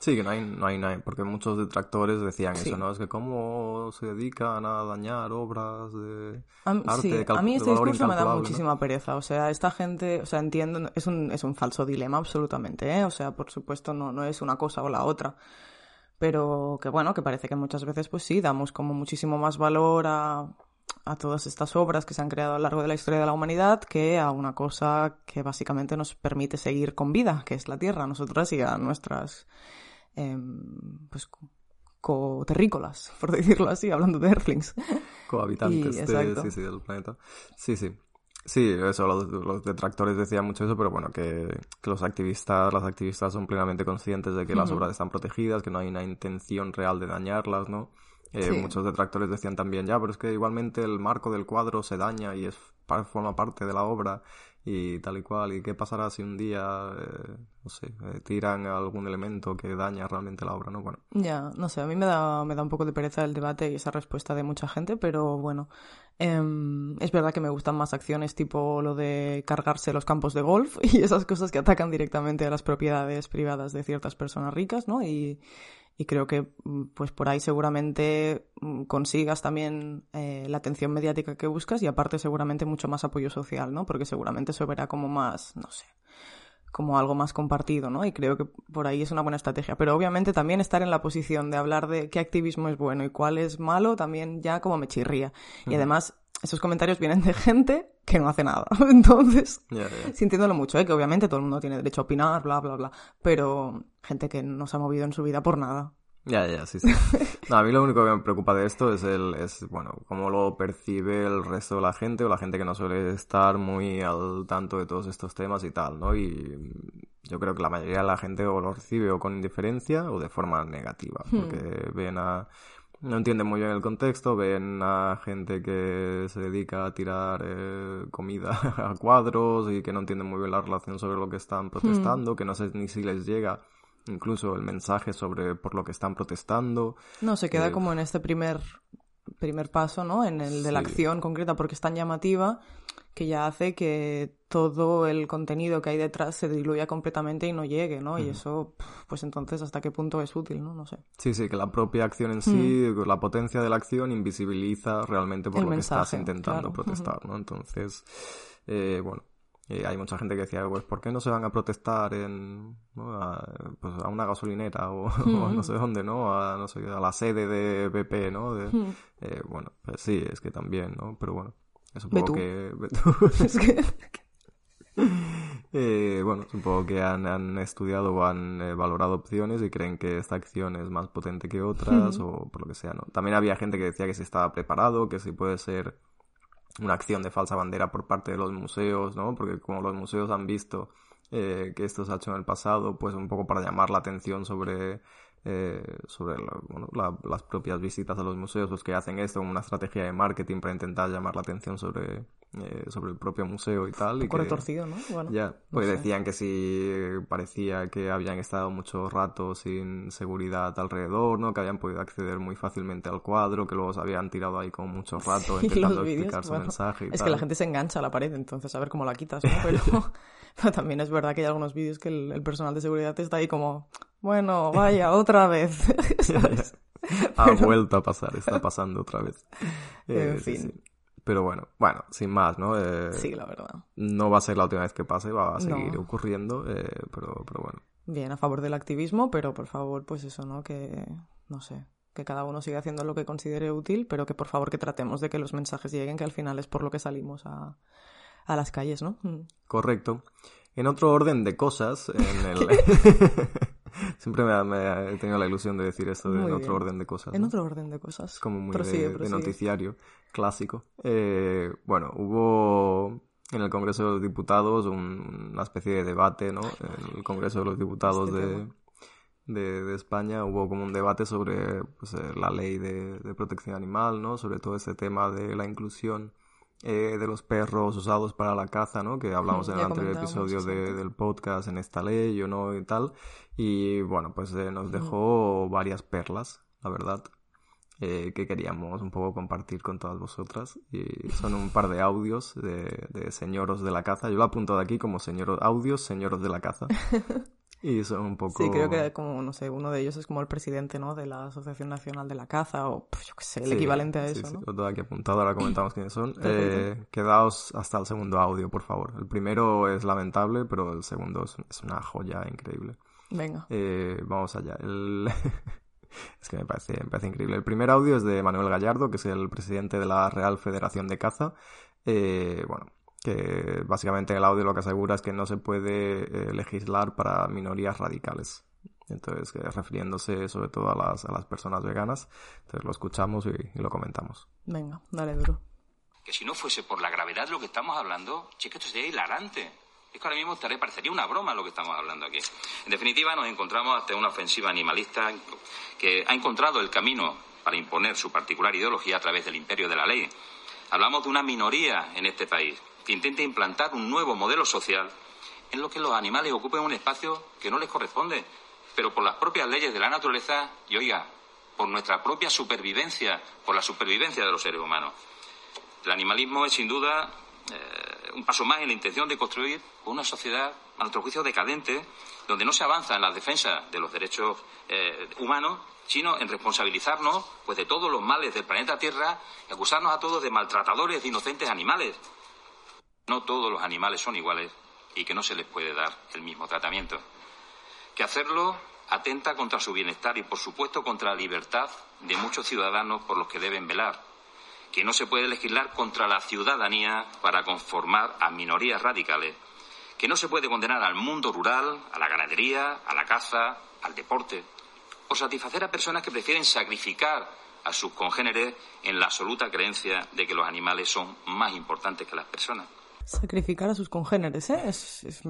Sí, que no hay, no hay, no porque muchos detractores decían eso, ¿no? Es que cómo se dedican a dañar obras de arte sí, a mí este discurso me da muchísima pereza, o sea, esta gente, o sea, entiendo, es un, es un falso dilema absolutamente, ¿eh? O sea, por supuesto no, no es una cosa o la otra pero que bueno, que parece que muchas veces pues sí, damos como muchísimo más valor a, a todas estas obras que se han creado a lo largo de la historia de la humanidad que a una cosa que básicamente nos permite seguir con vida, que es la Tierra, a nosotras y a nuestras em, pues coterrícolas, por decirlo así, hablando de Earthlings. Cohabitantes de, sí, sí, del planeta. Sí, sí. Sí, eso, los, detractores decían mucho eso, pero bueno, que, los activistas, las activistas son plenamente conscientes de que las obras están protegidas, que no hay una intención real de dañarlas, ¿no? Eh, muchos detractores decían también, ya, pero es que igualmente el marco del cuadro se daña y es forma parte de la obra y tal y cual. ¿Y qué pasará si un día, eh, no sé, eh, tiran algún elemento que daña realmente la obra, no? Bueno. Ya, no sé, a mí me da, me da un poco de pereza el debate y esa respuesta de mucha gente, pero bueno, em, es verdad que me gustan más acciones tipo lo de cargarse los campos de golf y esas cosas que atacan directamente a las propiedades privadas de ciertas personas ricas, ¿no? Y, y creo que mm, pues por ahí seguramente mm, consigas también eh, la atención mediática que buscas y aparte seguramente mucho más apoyo social, ¿no? Porque seguramente eso verá como más, no sé, como algo más compartido, ¿no? Y creo que por ahí es una buena estrategia. Pero obviamente también estar en la posición de hablar de qué activismo es bueno y cuál es malo también ya como me chirría. Y además esos comentarios vienen de gente que no hace nada. Entonces, sintiéndolo mucho, ¿eh? que obviamente todo el mundo tiene derecho a opinar, bla, bla, bla, pero gente que no se ha movido en su vida por nada. Ya, ya, sí, sí. No, a mí lo único que me preocupa de esto es el, es, bueno, cómo lo percibe el resto de la gente o la gente que no suele estar muy al tanto de todos estos temas y tal, ¿no? Y yo creo que la mayoría de la gente o lo recibe o con indiferencia o de forma negativa, hmm. porque ven a no entienden muy bien el contexto, ven a gente que se dedica a tirar eh, comida a cuadros y que no entienden muy bien la relación sobre lo que están hmm. protestando, que no sé ni si les llega incluso el mensaje sobre por lo que están protestando. No, se queda eh, como en este primer primer paso, ¿no? En el de la acción concreta, porque es tan llamativa que ya hace que todo el contenido que hay detrás se diluya completamente y no llegue, ¿no? Y eso, pues entonces, ¿hasta qué punto es útil, no? No sé. Sí, sí, que la propia acción en sí, la potencia de la acción invisibiliza realmente por lo que estás intentando protestar, ¿no? Entonces, eh, bueno, y hay mucha gente que decía, pues, ¿por qué no se van a protestar en, a, pues, a una gasolinera o, no sé dónde, ¿no? A, no sé, a la sede de BP, ¿no? De, eh, bueno, pues sí, es que también, ¿no? Pero bueno, es un poco que... es que... eh, bueno, supongo que han, han estudiado o han eh, valorado opciones y creen que esta acción es más potente que otras o por lo que sea, ¿no? También había gente que decía que si estaba preparado, que si puede ser una acción de falsa bandera por parte de los museos, ¿no? Porque como los museos han visto eh, que esto se ha hecho en el pasado, pues un poco para llamar la atención sobre eh, sobre bueno, las propias visitas a los museos, los que hacen esto como una estrategia de marketing para intentar llamar la atención sobre, eh, sobre el propio museo y tal. Un poco retorcido, ¿no? Bueno, ya, pues decían que si parecía que habían estado mucho rato sin seguridad alrededor, ¿no? Que habían podido acceder muy fácilmente al cuadro, que luego se habían tirado ahí con mucho rato intentando explicar su mensaje y Es que la gente se engancha a la pared, entonces a ver cómo la quitas, ¿no? Pero, también es verdad que hay algunos vídeos que el, personal de seguridad está ahí como, bueno, vaya, otra vez. ha vuelto a pasar, está pasando otra vez. en eh, fin. Pero bueno, bueno, sin más, ¿no? Eh, sí, la verdad. No va a ser la última vez que pase, va a seguir ocurriendo, eh, pero, pero bueno. Bien, a favor del activismo, pero por favor, pues eso, ¿no? Que, no sé, que cada uno siga haciendo lo que considere útil, pero que por favor que tratemos de que los mensajes lleguen, que al final es por lo que salimos a, a las calles, ¿no? Mm. Correcto. En otro orden de cosas, en el... Siempre me, he tenido la ilusión de decir esto de en otro orden de cosas. En otro orden de cosas. Como muy de, noticiario clásico. Eh, bueno, hubo en el Congreso de los Diputados una especie de debate, ¿no? En el Congreso de los Diputados este de, de, España hubo como un debate sobre pues, eh, la ley de, de, protección animal, ¿no? Sobre todo este tema de la inclusión eh, de los perros usados para la caza, ¿no? Que hablamos en el anterior episodio del podcast, en esta ley o no y tal. Y bueno, pues eh, nos dejó varias perlas, la verdad, eh, que queríamos un poco compartir con todas vosotras. Y son un par de audios de, de señoros de la caza. Yo lo apunto de aquí como señor, audios señoros de la caza. Y son un poco... Sí, creo que como, no sé, uno de ellos es como el presidente, ¿no? De la Asociación Nacional de la Caza o, pues, yo qué sé, el equivalente a eso, sí, ¿no? Sí, todo aquí apuntado, ahora comentamos quiénes son. eh, quedaos hasta el segundo audio, por favor. El primero es lamentable, pero el segundo es, una joya increíble. Venga. Eh, vamos allá. El... es que me parece, me parece increíble. El primer audio es de Manuel Gallardo, que es el presidente de la Real Federación de Caza. Eh, bueno, que básicamente el audio lo que asegura es que no se puede eh, legislar para minorías radicales. Entonces, refiriéndose sobre todo a las, a las personas veganas. Entonces lo escuchamos y, lo comentamos. Venga, dale duro. Que si no fuese por la gravedad de lo que estamos hablando, che, que esto sería hilarante. Es que ahora mismo parecería una broma lo que estamos hablando aquí. En definitiva, nos encontramos ante una ofensiva animalista que ha encontrado el camino para imponer su particular ideología a través del imperio de la ley. Hablamos de una minoría en este país, que intenta implantar un nuevo modelo social en lo que los animales ocupen un espacio que no les corresponde, pero por las propias leyes de la naturaleza y, oiga, por nuestra propia supervivencia, por la supervivencia de los seres humanos. El animalismo es sin duda eh, un paso más en la intención de construir una sociedad, a nuestro juicio, decadente, donde no se avanza en la defensa de los derechos eh, humanos, sino en responsabilizarnos pues, de todos los males del planeta Tierra y acusarnos a todos de maltratadores de inocentes animales no todos los animales son iguales y que no se les puede dar el mismo tratamiento. Que hacerlo atenta contra su bienestar y, por supuesto, contra la libertad de muchos ciudadanos por los que deben velar. Que no se puede legislar contra la ciudadanía para conformar a minorías radicales. Que no se puede condenar al mundo rural, a la ganadería, a la caza, al deporte. O satisfacer a personas que prefieren sacrificar a sus congéneres en la absoluta creencia de que los animales son más importantes que las personas sacrificar a sus congéneres, ¿eh? Es,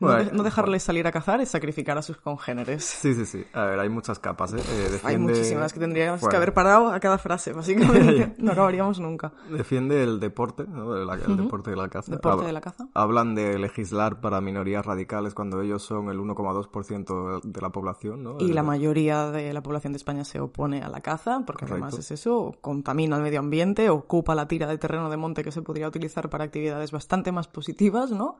no, dejarles salir a cazar es sacrificar a sus congéneres. Sí, sí, sí. A ver, hay muchas capas, ¿eh? eh hay muchísimas que tendríamos que haber parado a cada frase, básicamente. no acabaríamos nunca. Defiende el deporte, ¿no? El, deporte de la caza. ¿Deporte de la caza? Hablan de legislar para minorías radicales cuando ellos son el 1,2% de la población, ¿no? Y la mayoría de la población de España se opone a la caza, porque además es eso, contamina el medio ambiente, ocupa la tira de terreno de monte que se podría utilizar para actividades bastante más positivas, ¿no?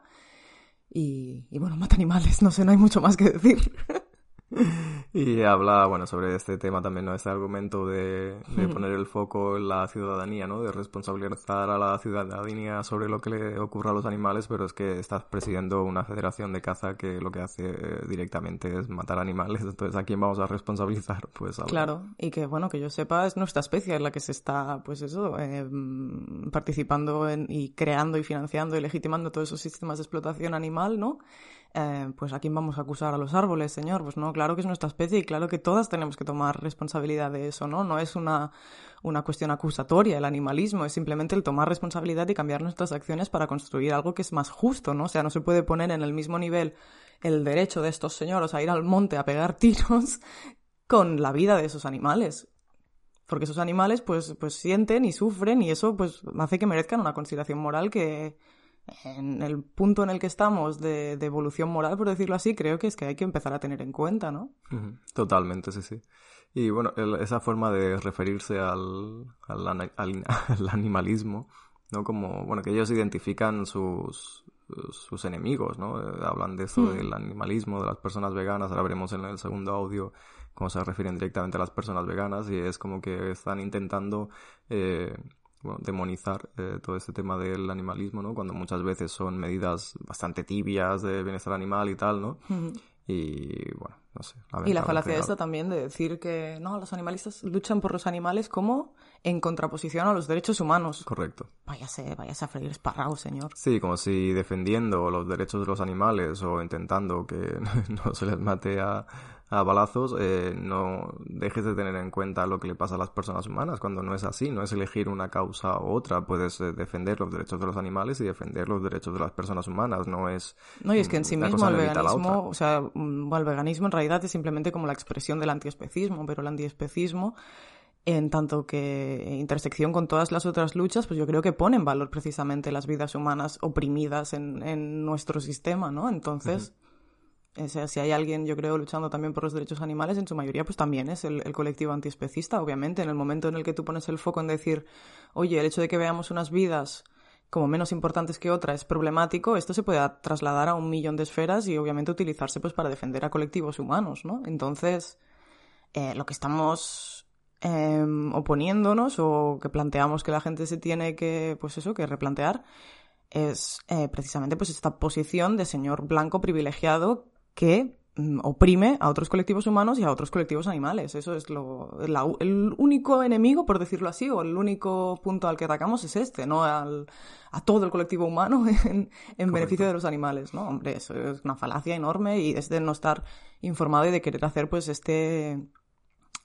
Y, y bueno, mata animales, no sé, no hay mucho más que decir. Y habla, bueno, sobre este tema también, ¿no? Este argumento de, de poner el foco en la ciudadanía, ¿no? De responsabilizar a la ciudadanía sobre lo que le ocurra a los animales, pero es que estás presidiendo una federación de caza que lo que hace eh, directamente es matar animales. Entonces, ¿a quién vamos a responsabilizar? Pues a Claro, y que, bueno, que yo sepa, es nuestra especie en la que se está, pues eso, eh, participando en, y creando y financiando y legitimando todos esos sistemas de explotación animal, ¿no? Eh, pues ¿a quién vamos a acusar? ¿A los árboles, señor? Pues no, claro que es nuestra especie y claro que todas tenemos que tomar responsabilidad de eso, ¿no? No es una, una cuestión acusatoria el animalismo, es simplemente el tomar responsabilidad y cambiar nuestras acciones para construir algo que es más justo, ¿no? O sea, no se puede poner en el mismo nivel el derecho de estos señores a ir al monte a pegar tiros con la vida de esos animales. Porque esos animales pues, pues sienten y sufren y eso pues hace que merezcan una consideración moral que, en el punto en el que estamos de, evolución moral, por decirlo así, creo que es que hay que empezar a tener en cuenta, ¿no? Totalmente, sí, sí. Y bueno, esa forma de referirse al, al, al, animalismo, ¿no? Como, bueno, que ellos identifican sus, sus enemigos, ¿no? Eh, hablan de eso, hmm. del animalismo, de las personas veganas, ahora veremos en el segundo audio cómo se refieren directamente a las personas veganas y es como que están intentando eh, bueno, demonizar eh, todo este tema del animalismo, ¿no? Cuando muchas veces son medidas bastante tibias de bienestar animal y tal, ¿no? Y bueno, no sé. y la falacia de esto también de decir que no, los animalistas luchan por los animales como en contraposición a los derechos humanos. Correcto. Váyase, váyase a freír espárragos, señor. Sí, como si defendiendo los derechos de los animales o intentando que no se les mate a, a balazos, eh, no dejes de tener en cuenta lo que le pasa a las personas humanas, cuando no es así, no es elegir una causa u otra, puedes eh, defender los derechos de los animales y defender los derechos de las personas humanas, no es... No, y es que en sí mismo el veganismo, o sea, mm, el veganismo en realidad es simplemente como la expresión del antiespecismo, pero el antiespecismo en tanto que intersección con todas las otras luchas, pues yo creo que pone en valor precisamente las vidas humanas oprimidas en, en nuestro sistema, ¿no? Entonces, o sea, si hay alguien, yo creo, luchando también por los derechos animales, en su mayoría, pues también es el, colectivo antiespecista, obviamente. En el momento en el que tú pones el foco en decir, oye, el hecho de que veamos unas vidas como menos importantes que otras es problemático, esto se puede trasladar a un millón de esferas y obviamente utilizarse pues para defender a colectivos humanos, ¿no? Entonces, eh, lo que estamos em, oponiéndonos o que planteamos que la gente se tiene que, pues eso, que replantear, es eh, precisamente pues esta posición de señor blanco privilegiado que mm, oprime a otros colectivos humanos y a otros colectivos animales. Eso es lo, el único enemigo, por decirlo así, o el único punto al que atacamos es este, no al, a todo el colectivo humano en, en beneficio de los animales, ¿no? Hombre, eso es una falacia enorme y es de no estar informado y de querer hacer pues este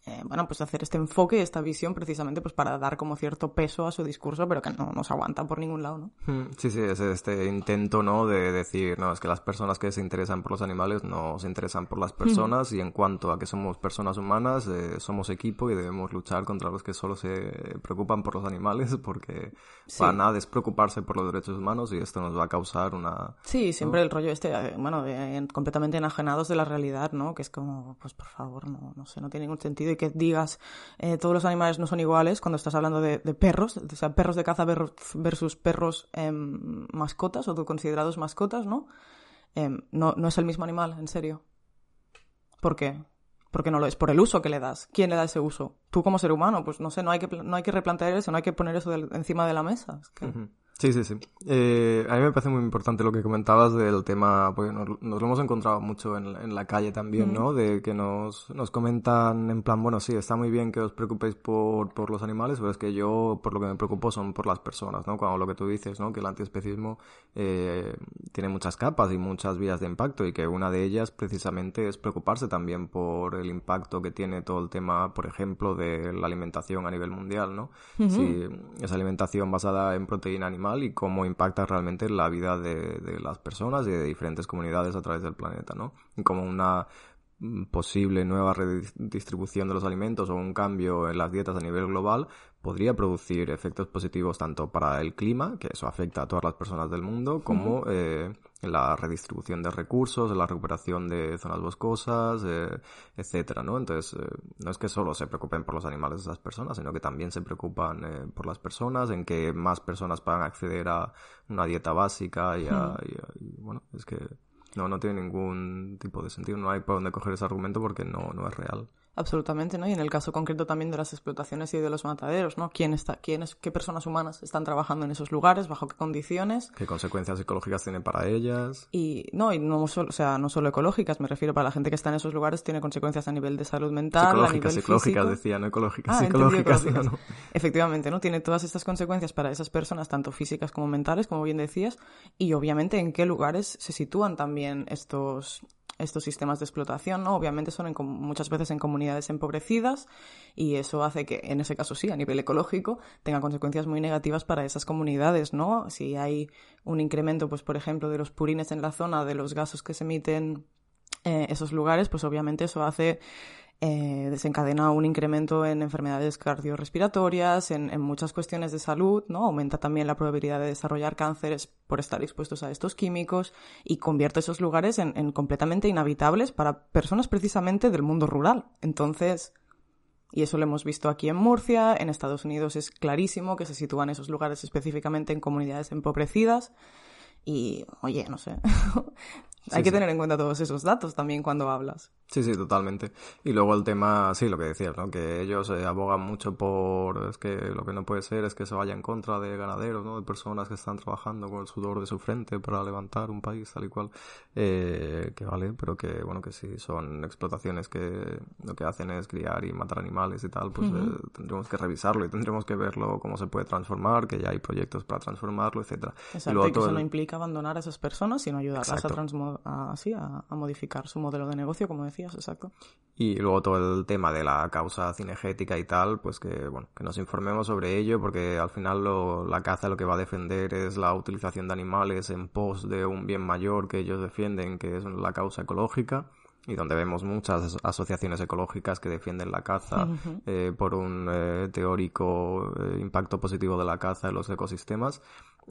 eh, bueno, pues hacer este enfoque, esta visión precisamente pues para dar como cierto peso a su discurso, pero que no nos aguanta por ningún lado, ¿no? Hmm, sí, sí, es este intento, ¿no? De decir, no, es que las personas que se interesan por los animales no se interesan por las personas y en cuanto a que somos personas humanas, eh, somos equipo y debemos luchar contra los que solo se preocupan por los animales porque para nada es preocuparse por los derechos humanos y esto nos va a causar una... Sí, siempre el rollo este, eh, bueno, completamente enajenados de la realidad, ¿no? Que es como, pues por favor, no, no sé, no tiene ningún sentido que digas eh, todos los animales no son iguales cuando estás hablando de, perros, o sea, perros de caza versus perros em, mascotas o considerados mascotas, ¿no? Em, ¿no? No es el mismo animal, en serio. ¿Por qué? Porque no lo es. Por el uso que le das. ¿Quién le da ese uso? Tú como ser humano, pues no sé, no hay que, no hay que replantear eso, no hay que poner eso encima de la mesa. Sí, sí, sí. Eh, a mí me parece muy importante lo que comentabas del tema, porque nos, lo hemos encontrado mucho en, en la calle también, ¿no? De que nos, nos comentan en plan, bueno, sí, está muy bien que os preocupéis por, por los animales, pero es que yo por lo que me preocupo son por las personas, ¿no? Cuando lo que tú dices, ¿no? Que el antiespecismo eh, tiene muchas capas y muchas vías de impacto y que una de ellas precisamente es preocuparse también por el impacto que tiene todo el tema, por ejemplo, de la alimentación a nivel mundial, ¿no? Si esa alimentación basada en proteína animal y cómo impacta realmente la vida de, las personas y de diferentes comunidades a través del planeta, ¿no? Y como una mm, posible nueva redistribución de los alimentos o un cambio en las dietas a nivel global podría producir efectos positivos tanto para el clima, que eso afecta a todas las personas del mundo, como eh, la redistribución de recursos, la recuperación de zonas boscosas, eh, etcétera, ¿no? Entonces, eh, no es que solo se preocupen por los animales de esas personas, sino que también se preocupan eh, por las personas, en que más personas puedan acceder a una dieta básica y, a, y bueno, es que no, no tiene ningún tipo de sentido, no hay por dónde coger ese argumento porque no, no es real. Absolutamente, ¿no? Y en el caso concreto también de las explotaciones y de los mataderos, ¿no? ¿Quién está, quiénes, qué personas humanas están trabajando en esos lugares, bajo qué condiciones? ¿Qué consecuencias ecológicas tienen para ellas? Y no, y no solo, o sea, no solo ecológicas, me refiero para la gente que está en esos lugares tiene consecuencias a nivel de salud mental, a nivel psicológicas decía, no ecológicas, ah, psicológicas, no. Efectivamente, ¿no? Tiene todas estas consecuencias para esas personas, tanto físicas como mentales, como bien decías, y obviamente en qué lugares se sitúan también también estos, estos sistemas de explotación, ¿no? Obviamente son en, muchas veces en comunidades empobrecidas y eso hace que, en ese caso sí, a nivel ecológico, tenga consecuencias muy negativas para esas comunidades, ¿no? Si hay un incremento, pues por ejemplo, de los purines en la zona, de los gases que se emiten eh, esos lugares, pues obviamente eso hace eh, desencadena un incremento en enfermedades cardiorrespiratorias, en, muchas cuestiones de salud, ¿no? Aumenta también la probabilidad de desarrollar cánceres por estar expuestos a estos químicos y convierte esos lugares en, en completamente inhabitables para personas precisamente del mundo rural. Entonces, y eso lo hemos visto aquí en Murcia, en Estados Unidos es clarísimo que se sitúan esos lugares específicamente en comunidades empobrecidas. Y, oye, no sé, hay que tener en cuenta todos esos datos también cuando hablas. Sí, sí, totalmente. Y luego el tema, sí, lo que decías, ¿no? Que ellos eh, abogan mucho por, es que lo que no puede ser es que se vaya en contra de ganaderos, ¿no? De personas que están trabajando con el sudor de su frente para levantar un país tal y cual. Eh, que vale, pero que, bueno, que sí, son explotaciones que lo que hacen es criar y matar animales y tal, pues eh, tendremos que revisarlo y tendremos que verlo cómo se puede transformar, que ya hay proyectos para transformarlo, etcétera. Exacto, y, que eso no implica abandonar a esas personas, sino ayudarlas a, a, así, a, a modificar su modelo de negocio, como decía exacto. Y luego todo el tema de la causa cinegética y tal, pues que, bueno, que nos informemos sobre ello, porque al final lo, la caza lo que va a defender es la utilización de animales en pos de un bien mayor que ellos defienden, que es la causa ecológica y donde vemos muchas asociaciones ecológicas que defienden la caza eh, por un eh, teórico eh, impacto positivo de la caza en los ecosistemas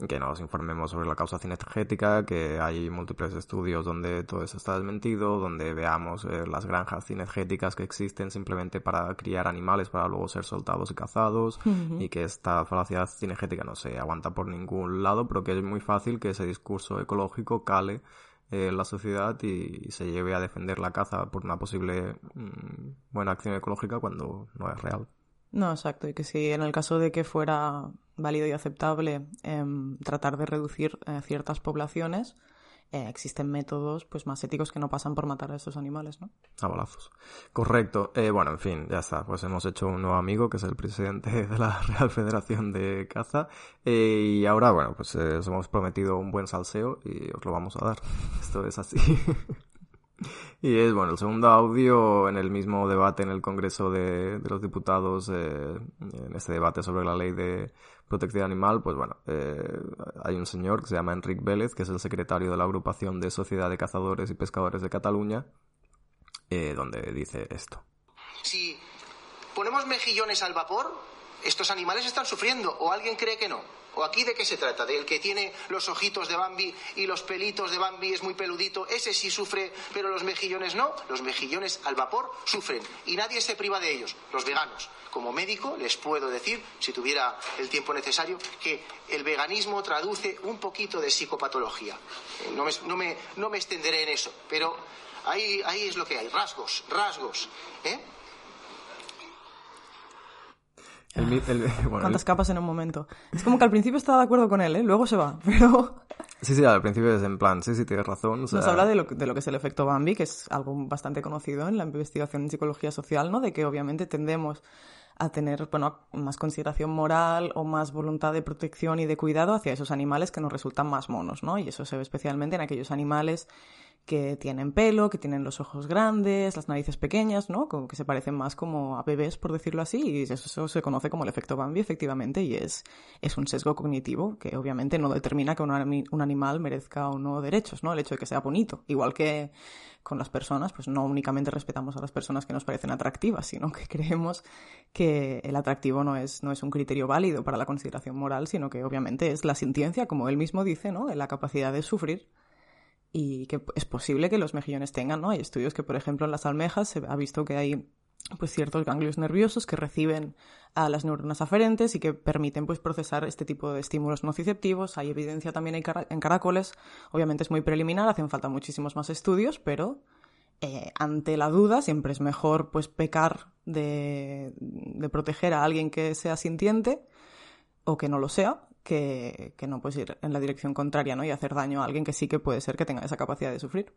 que nos informemos sobre la causa cinegética, que hay múltiples estudios donde todo eso está desmentido, donde veamos eh, las granjas cinegéticas que existen simplemente para criar animales para luego ser soltados y cazados, y que esta falacia cinegética no se aguanta por ningún lado, pero que es muy fácil que ese discurso ecológico cale eh, en la sociedad y, se lleve a defender la caza por una posible mm, buena acción ecológica cuando no es real. No, exacto. Y que si en el caso de que fuera válido y aceptable em, tratar de reducir eh, ciertas poblaciones, eh, existen métodos pues más éticos que no pasan por matar a estos animales, ¿no? A balazos. Correcto. Eh, bueno, en fin, ya está. Pues hemos hecho un nuevo amigo que es el presidente de la Real Federación de Caza. y ahora, bueno, pues os hemos prometido un buen salseo y os lo vamos a dar. Esto es así. Y es, bueno, el segundo audio en el mismo debate en el Congreso de, los Diputados, eh, en este debate sobre la ley de protección animal, pues bueno, eh, hay un señor que se llama Enric Vélez, que es el secretario de la agrupación de Sociedad de Cazadores y Pescadores de Cataluña, eh, donde dice esto. Si ponemos mejillones al vapor, estos animales están sufriendo, o alguien cree que no. ¿O aquí de qué se trata? ¿Del que tiene los ojitos de Bambi y los pelitos de Bambi es muy peludito? Ese sí sufre, pero los mejillones no. Los mejillones al vapor sufren y nadie se priva de ellos, los veganos. Como médico les puedo decir, si tuviera el tiempo necesario, que el veganismo traduce un poquito de psicopatología. No me, no me, no me extenderé en eso, pero ahí, ahí es lo que hay, rasgos, rasgos. ¿eh? ¿Cuántas capas en un momento? Es como que al principio estaba de acuerdo con él, ¿eh? Luego se va, pero... Sí, sí, al principio es en plan, sí, sí, tienes razón. Nos habla de lo, de lo que es el efecto Bambi, que es algo bastante conocido en la investigación en psicología social, ¿no? De que obviamente tendemos a tener bueno, más consideración moral o más voluntad de protección y de cuidado hacia esos animales que nos resultan más monos, ¿no? Y eso se ve especialmente en aquellos animales que tienen pelo, que tienen los ojos grandes, las narices pequeñas, ¿no? Como que se parecen más como a bebés, por decirlo así, y eso, se conoce como el efecto Bambi, efectivamente, y es, es un sesgo cognitivo que obviamente no determina que un, un animal merezca o no derechos, ¿no? El hecho de que sea bonito. Igual que con las personas, pues no únicamente respetamos a las personas que nos parecen atractivas, sino que creemos que el atractivo no es, no es un criterio válido para la consideración moral, sino que obviamente es la sintiencia, como él mismo dice, ¿no? De la capacidad de sufrir y que es posible que los mejillones tengan, ¿no? Hay estudios que, por ejemplo, en las almejas se ha visto que hay pues ciertos ganglios nerviosos que reciben a las neuronas aferentes y que permiten pues procesar este tipo de estímulos nociceptivos. Hay evidencia también en, caracoles. Obviamente es muy preliminar, hacen falta muchísimos más estudios, pero eh, ante la duda siempre es mejor pues pecar de, de proteger a alguien que sea sintiente o que no lo sea que, no puedes ir en la dirección contraria ¿no? y hacer daño a alguien que sí que puede ser que tenga esa capacidad de sufrir.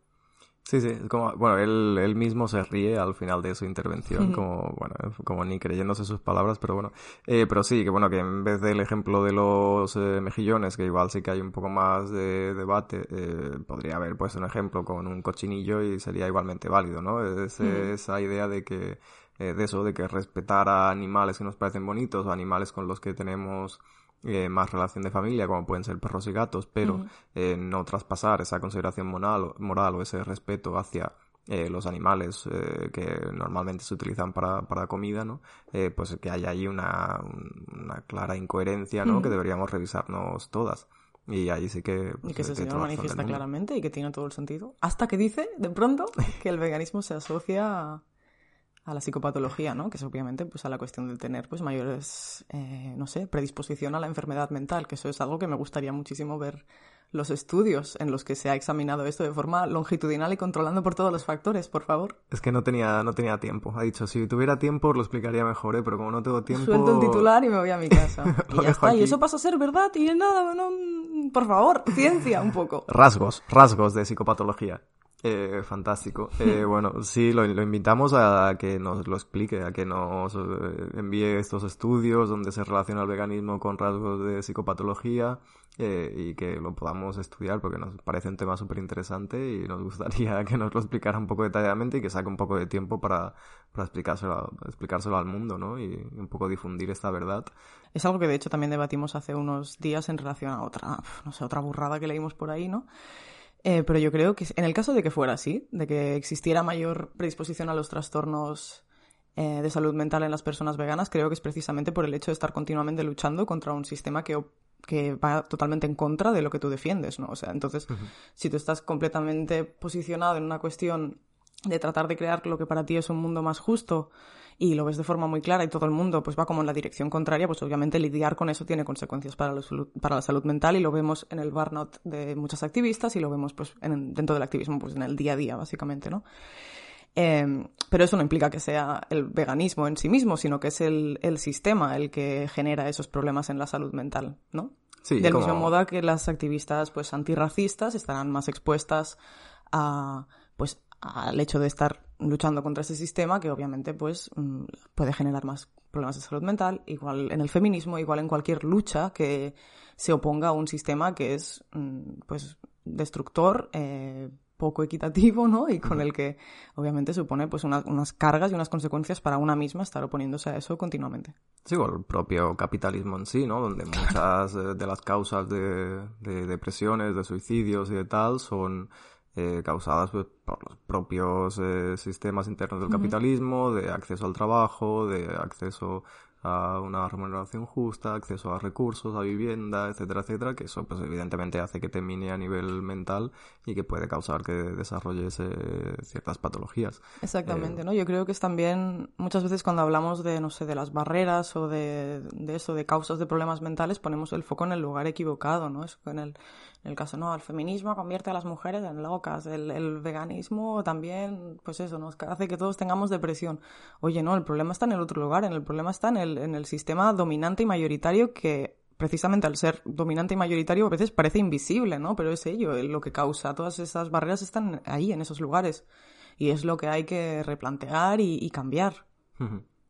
Sí, sí, como, bueno, él, él mismo se ríe al final de su intervención, como, bueno, como ni creyéndose sus palabras, pero bueno. Eh, pero sí, que bueno, que en vez del ejemplo de los eh, mejillones, que igual sí que hay un poco más de debate, eh, podría haber pues un ejemplo con un cochinillo y sería igualmente válido, ¿no? Es, Esa idea de que, de eso, de que respetar a animales que nos parecen bonitos o animales con los que tenemos eh, más relación de familia, como pueden ser perros y gatos, pero eh, no traspasar esa consideración moral, moral o ese respeto hacia eh, los animales que normalmente se utilizan para, para comida, ¿no? pues que hay ahí una, una clara incoherencia, ¿no? Que deberíamos revisarnos todas. Y ahí sí que... y que ese señor manifiesta claramente y que tiene todo el sentido. Hasta que dice, de pronto, que el veganismo se asocia a la psicopatología, ¿no? Que es obviamente pues a la cuestión de tener pues mayores, eh, no sé, predisposición a la enfermedad mental, que eso es algo que me gustaría muchísimo ver los estudios en los que se ha examinado esto de forma longitudinal y controlando por todos los factores, por favor. Es que no tenía, no tenía tiempo. Ha dicho, si tuviera tiempo lo explicaría mejor, ¿eh? pero como no tengo tiempo... Suelto un titular y me voy a mi casa. y ya está. Y eso pasa a ser verdad y nada, no, por favor, ciencia un poco. Rasgos, rasgos de psicopatología. Eh, fantástico. Eh, bueno, sí, lo, invitamos a que nos lo explique, a que nos eh, envíe estos estudios donde se relaciona el veganismo con rasgos de psicopatología eh, y que lo podamos estudiar porque nos parece un tema súper interesante y nos gustaría que nos lo explicara un poco detalladamente y que saque un poco de tiempo para, para explicárselo, explicárselo al mundo, ¿no? Y un poco difundir esta verdad. Es algo que de hecho también debatimos hace unos días en relación a otra, no sé, otra burrada que leímos por ahí, ¿no? Eh, pero yo creo que en el caso de que fuera así, de que existiera mayor predisposición a los trastornos eh, de salud mental en las personas veganas, creo que es precisamente por el hecho de estar continuamente luchando contra un sistema que, que va totalmente en contra de lo que tú defiendes, ¿no? O sea, entonces, si tú estás completamente posicionado en una cuestión de tratar de crear lo que para ti es un mundo más justo, y lo ves de forma muy clara y todo el mundo pues va como en la dirección contraria, pues obviamente lidiar con eso tiene consecuencias para la salud, para la salud mental y lo vemos en el burnout de muchas activistas y lo vemos pues en, dentro del activismo pues en el día a día básicamente, ¿no? Em, pero eso no implica que sea el veganismo en sí mismo, sino que es el, el sistema el que genera esos problemas en la salud mental, ¿no? Sí, Del mismo modo que las activistas pues antirracistas estarán más expuestas a pues al hecho de estar luchando contra ese sistema que obviamente pues mm, puede generar más problemas de salud mental, igual en el feminismo, igual en cualquier lucha que se oponga a un sistema que es mm, pues destructor, eh, poco equitativo, ¿no? Y con el que obviamente supone pues unas cargas y unas consecuencias para una misma estar oponiéndose a eso continuamente. Sí, o el propio capitalismo en sí, ¿no? Donde muchas de las causas de, de depresiones, de suicidios y de tal son eh, causadas pues, por los propios eh, sistemas internos del capitalismo, de acceso al trabajo, de acceso a una remuneración justa, acceso a recursos, a vivienda, etcétera, etcétera, que eso pues evidentemente hace que te mine a nivel mental y que puede causar que desarrolles eh, ciertas patologías. Exactamente, ¿no? Yo creo que es también muchas veces cuando hablamos de, no sé, de las barreras o de, de eso, de causas de problemas mentales, ponemos el foco en el lugar equivocado, ¿no? Es en el, el caso, no, el feminismo convierte a las mujeres en locas, el, veganismo también, pues eso, nos hace que todos tengamos depresión. Oye, no, el problema está en el otro lugar, el problema está en el, en el sistema dominante y mayoritario que precisamente al ser dominante y mayoritario a veces parece invisible, ¿no? Pero es ello lo que causa. Todas esas barreras están ahí, en esos lugares. Y es lo que hay que replantear y, cambiar.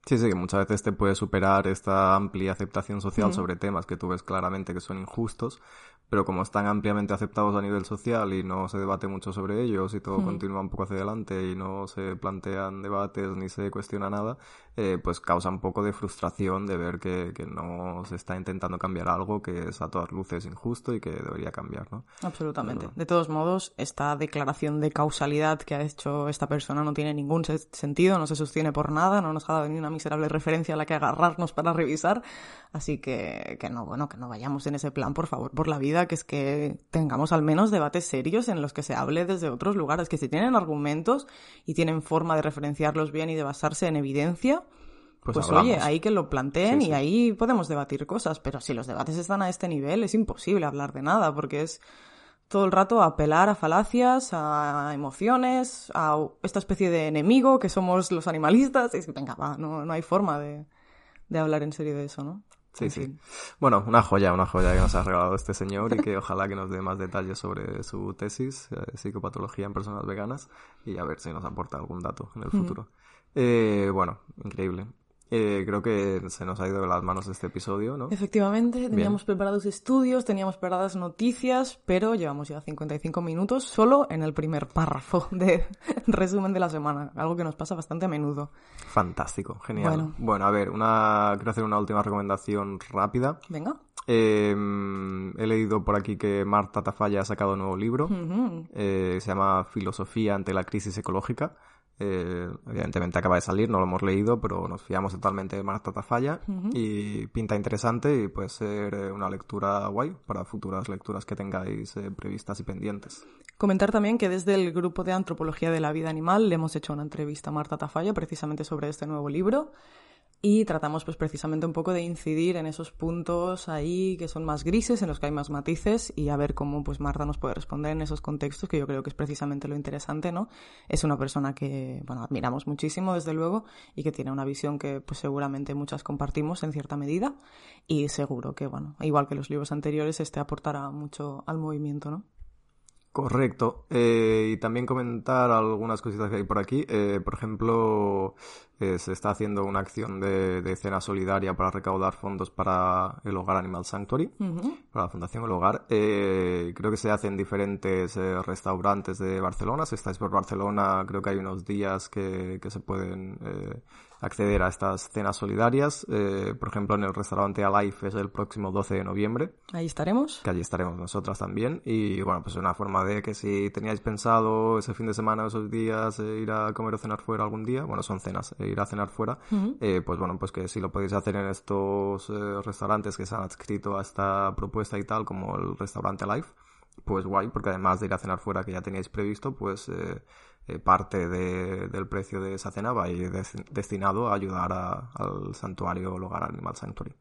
Sí, sí, que muchas veces te puede superar esta amplia aceptación social sobre temas que tú ves claramente que son injustos, pero como están ampliamente aceptados a nivel social y no se debate mucho sobre ellos y todo continúa un poco hacia adelante y no se plantean debates ni se cuestiona nada, eh, pues causa un poco de frustración de ver que, que, no se está intentando cambiar algo que es a todas luces injusto y que debería cambiar, ¿no? Absolutamente. De todos modos, esta declaración de causalidad que ha hecho esta persona no tiene ningún sentido, no se sostiene por nada, no nos ha dado ni una miserable referencia a la que agarrarnos para revisar, así que, que no, bueno, que no vayamos en ese plan, por favor, por la vida que es que tengamos al menos debates serios en los que se hable desde otros lugares, que si tienen argumentos y tienen forma de referenciarlos bien y de basarse en evidencia, pues, pues oye, ahí que lo planteen y ahí podemos debatir cosas, pero si los debates están a este nivel es imposible hablar de nada, porque es todo el rato apelar a falacias, a emociones, a esta especie de enemigo que somos los animalistas. Y es que, venga, va, no, no hay forma de, de hablar en serio de eso, ¿no? Sí, sí. Bueno, una joya, una joya que nos ha regalado este señor y que ojalá que nos dé más detalles sobre su tesis, eh, psicopatología en personas veganas, y a ver si nos aporta algún dato en el futuro. Eh, bueno, increíble. Eh, creo que se nos ha ido de las manos este episodio, ¿no? Efectivamente, teníamos preparados estudios, teníamos preparadas noticias, pero llevamos ya 55 minutos solo en el primer párrafo de resumen de la semana, algo que nos pasa bastante a menudo. Fantástico, genial. Bueno. Bueno. a ver, una, quiero hacer una última recomendación rápida. Venga. Eh, he leído por aquí que Marta Tafalla ha sacado un nuevo libro. Eh, se llama Filosofía ante la crisis ecológica. Eh, evidentemente acaba de salir, no lo hemos leído, pero nos fiamos totalmente de Marta Tafalla y pinta interesante y puede ser eh, una lectura guay para futuras lecturas que tengáis eh, previstas y pendientes. Comentar también que desde el grupo de antropología de la vida animal le hemos hecho una entrevista a Marta Tafalla precisamente sobre este nuevo libro y tratamos pues precisamente un poco de incidir en esos puntos ahí que son más grises, en los que hay más matices y a ver cómo pues Marta nos puede responder en esos contextos que yo creo que es precisamente lo interesante, ¿no? Es una persona que, bueno, admiramos muchísimo desde luego y que tiene una visión que pues seguramente muchas compartimos en cierta medida y seguro que, bueno, igual que los libros anteriores, este aportará mucho al movimiento, ¿no? Correcto. Eh, y también comentar algunas cositas que hay por aquí. Eh, por ejemplo, eh, se está haciendo una acción de, de cena solidaria para recaudar fondos para el Hogar Animal Sanctuary, para la Fundación El Hogar. Eh, creo que se hace en diferentes eh, restaurantes de Barcelona. Si estáis por Barcelona, creo que hay unos días que, que se pueden eh, acceder a estas cenas solidarias. Eh, por ejemplo, en el restaurante Alive es el próximo 12 de noviembre Ahí estaremos. que allí estaremos nosotras también. Y bueno, pues es una forma de que si teníais pensado ese fin de semana, esos días, eh, ir a comer o cenar fuera algún día, bueno, son cenas, eh, ir a cenar fuera, eh, pues bueno, pues que si lo podéis hacer en estos eh, restaurantes que se han adscrito a esta propuesta y tal, como el restaurante Life, pues guay, porque además de ir a cenar fuera que ya teníais previsto, pues eh, eh, parte de- del precio de esa cena va a ir des- destinado a ayudar a- al santuario, hogar Animal Sanctuary.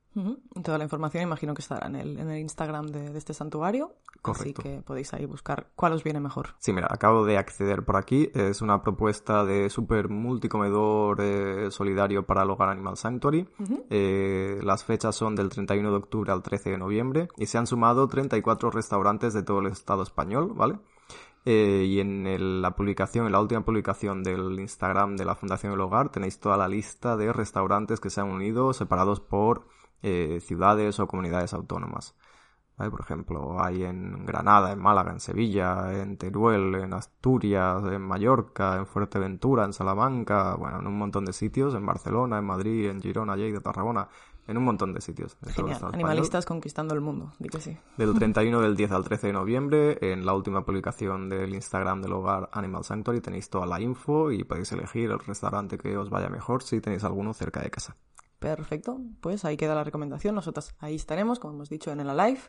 Toda la información imagino que estará en el, en el Instagram de, de este santuario. Correcto. Así que podéis ahí buscar cuál os viene mejor. Sí, mira, acabo de acceder por aquí. Es una propuesta de super multicomedor eh, solidario para el Hogar Animal Sanctuary. Eh, las fechas son del 31 de octubre al 13 de noviembre y se han sumado 34 restaurantes de todo el estado español, ¿vale? Eh, y en el- la publicación, en la última publicación del Instagram de la Fundación El Hogar, tenéis toda la lista de restaurantes que se han unido separados por eh, ciudades o comunidades autónomas. Por ejemplo, hay en Granada, en Málaga, en Sevilla, en Teruel, en Asturias, en Mallorca, en Fuerteventura, en Salamanca, bueno, en un montón de sitios, en Barcelona, en Madrid, en Girona, Lleida, Tarragona, en un montón de sitios. Genial. Español. Animalistas conquistando el mundo. Di que sí. Del 31 del 10 al 13 de noviembre, en la última publicación del Instagram del hogar Animal Sanctuary tenéis toda la info y podéis elegir el restaurante que os vaya mejor si tenéis alguno cerca de casa. Perfecto. Pues ahí queda la recomendación. Nosotras ahí estaremos, como hemos dicho, en el live.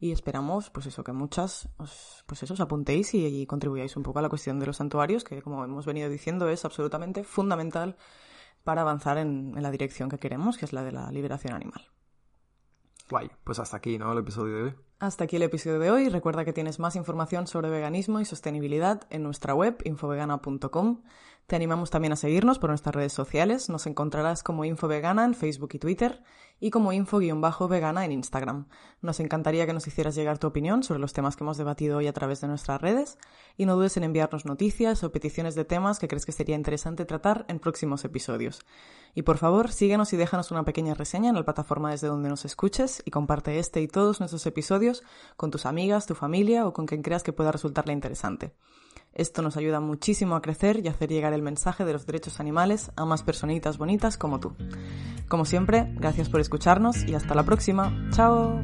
Y esperamos, pues eso, que muchas, os, pues eso, os apuntéis y, y contribuyáis un poco a la cuestión de los santuarios, que como hemos venido diciendo es absolutamente fundamental para avanzar en, en la dirección que queremos, que es la de la liberación animal. Guay, pues hasta aquí, ¿no? El episodio de hoy. Hasta aquí el episodio de hoy. Recuerda que tienes más información sobre veganismo y sostenibilidad en nuestra web infovegana.com. Te animamos también a seguirnos por nuestras redes sociales. Nos encontrarás como Infovegana en Facebook y Twitter y como info-vegana en Instagram. Nos encantaría que nos hicieras llegar tu opinión sobre los temas que hemos debatido hoy a través de nuestras redes y no dudes en enviarnos noticias o peticiones de temas que crees que sería interesante tratar en próximos episodios. Y por favor, síguenos y déjanos una pequeña reseña en la plataforma desde donde nos escuches y comparte este y todos nuestros episodios con tus amigas, tu familia o con quien creas que pueda resultarle interesante. Esto nos ayuda muchísimo a crecer y hacer llegar el mensaje de los derechos animales a más personitas bonitas como tú. Como siempre, gracias por escucharnos y hasta la próxima. ¡Chao!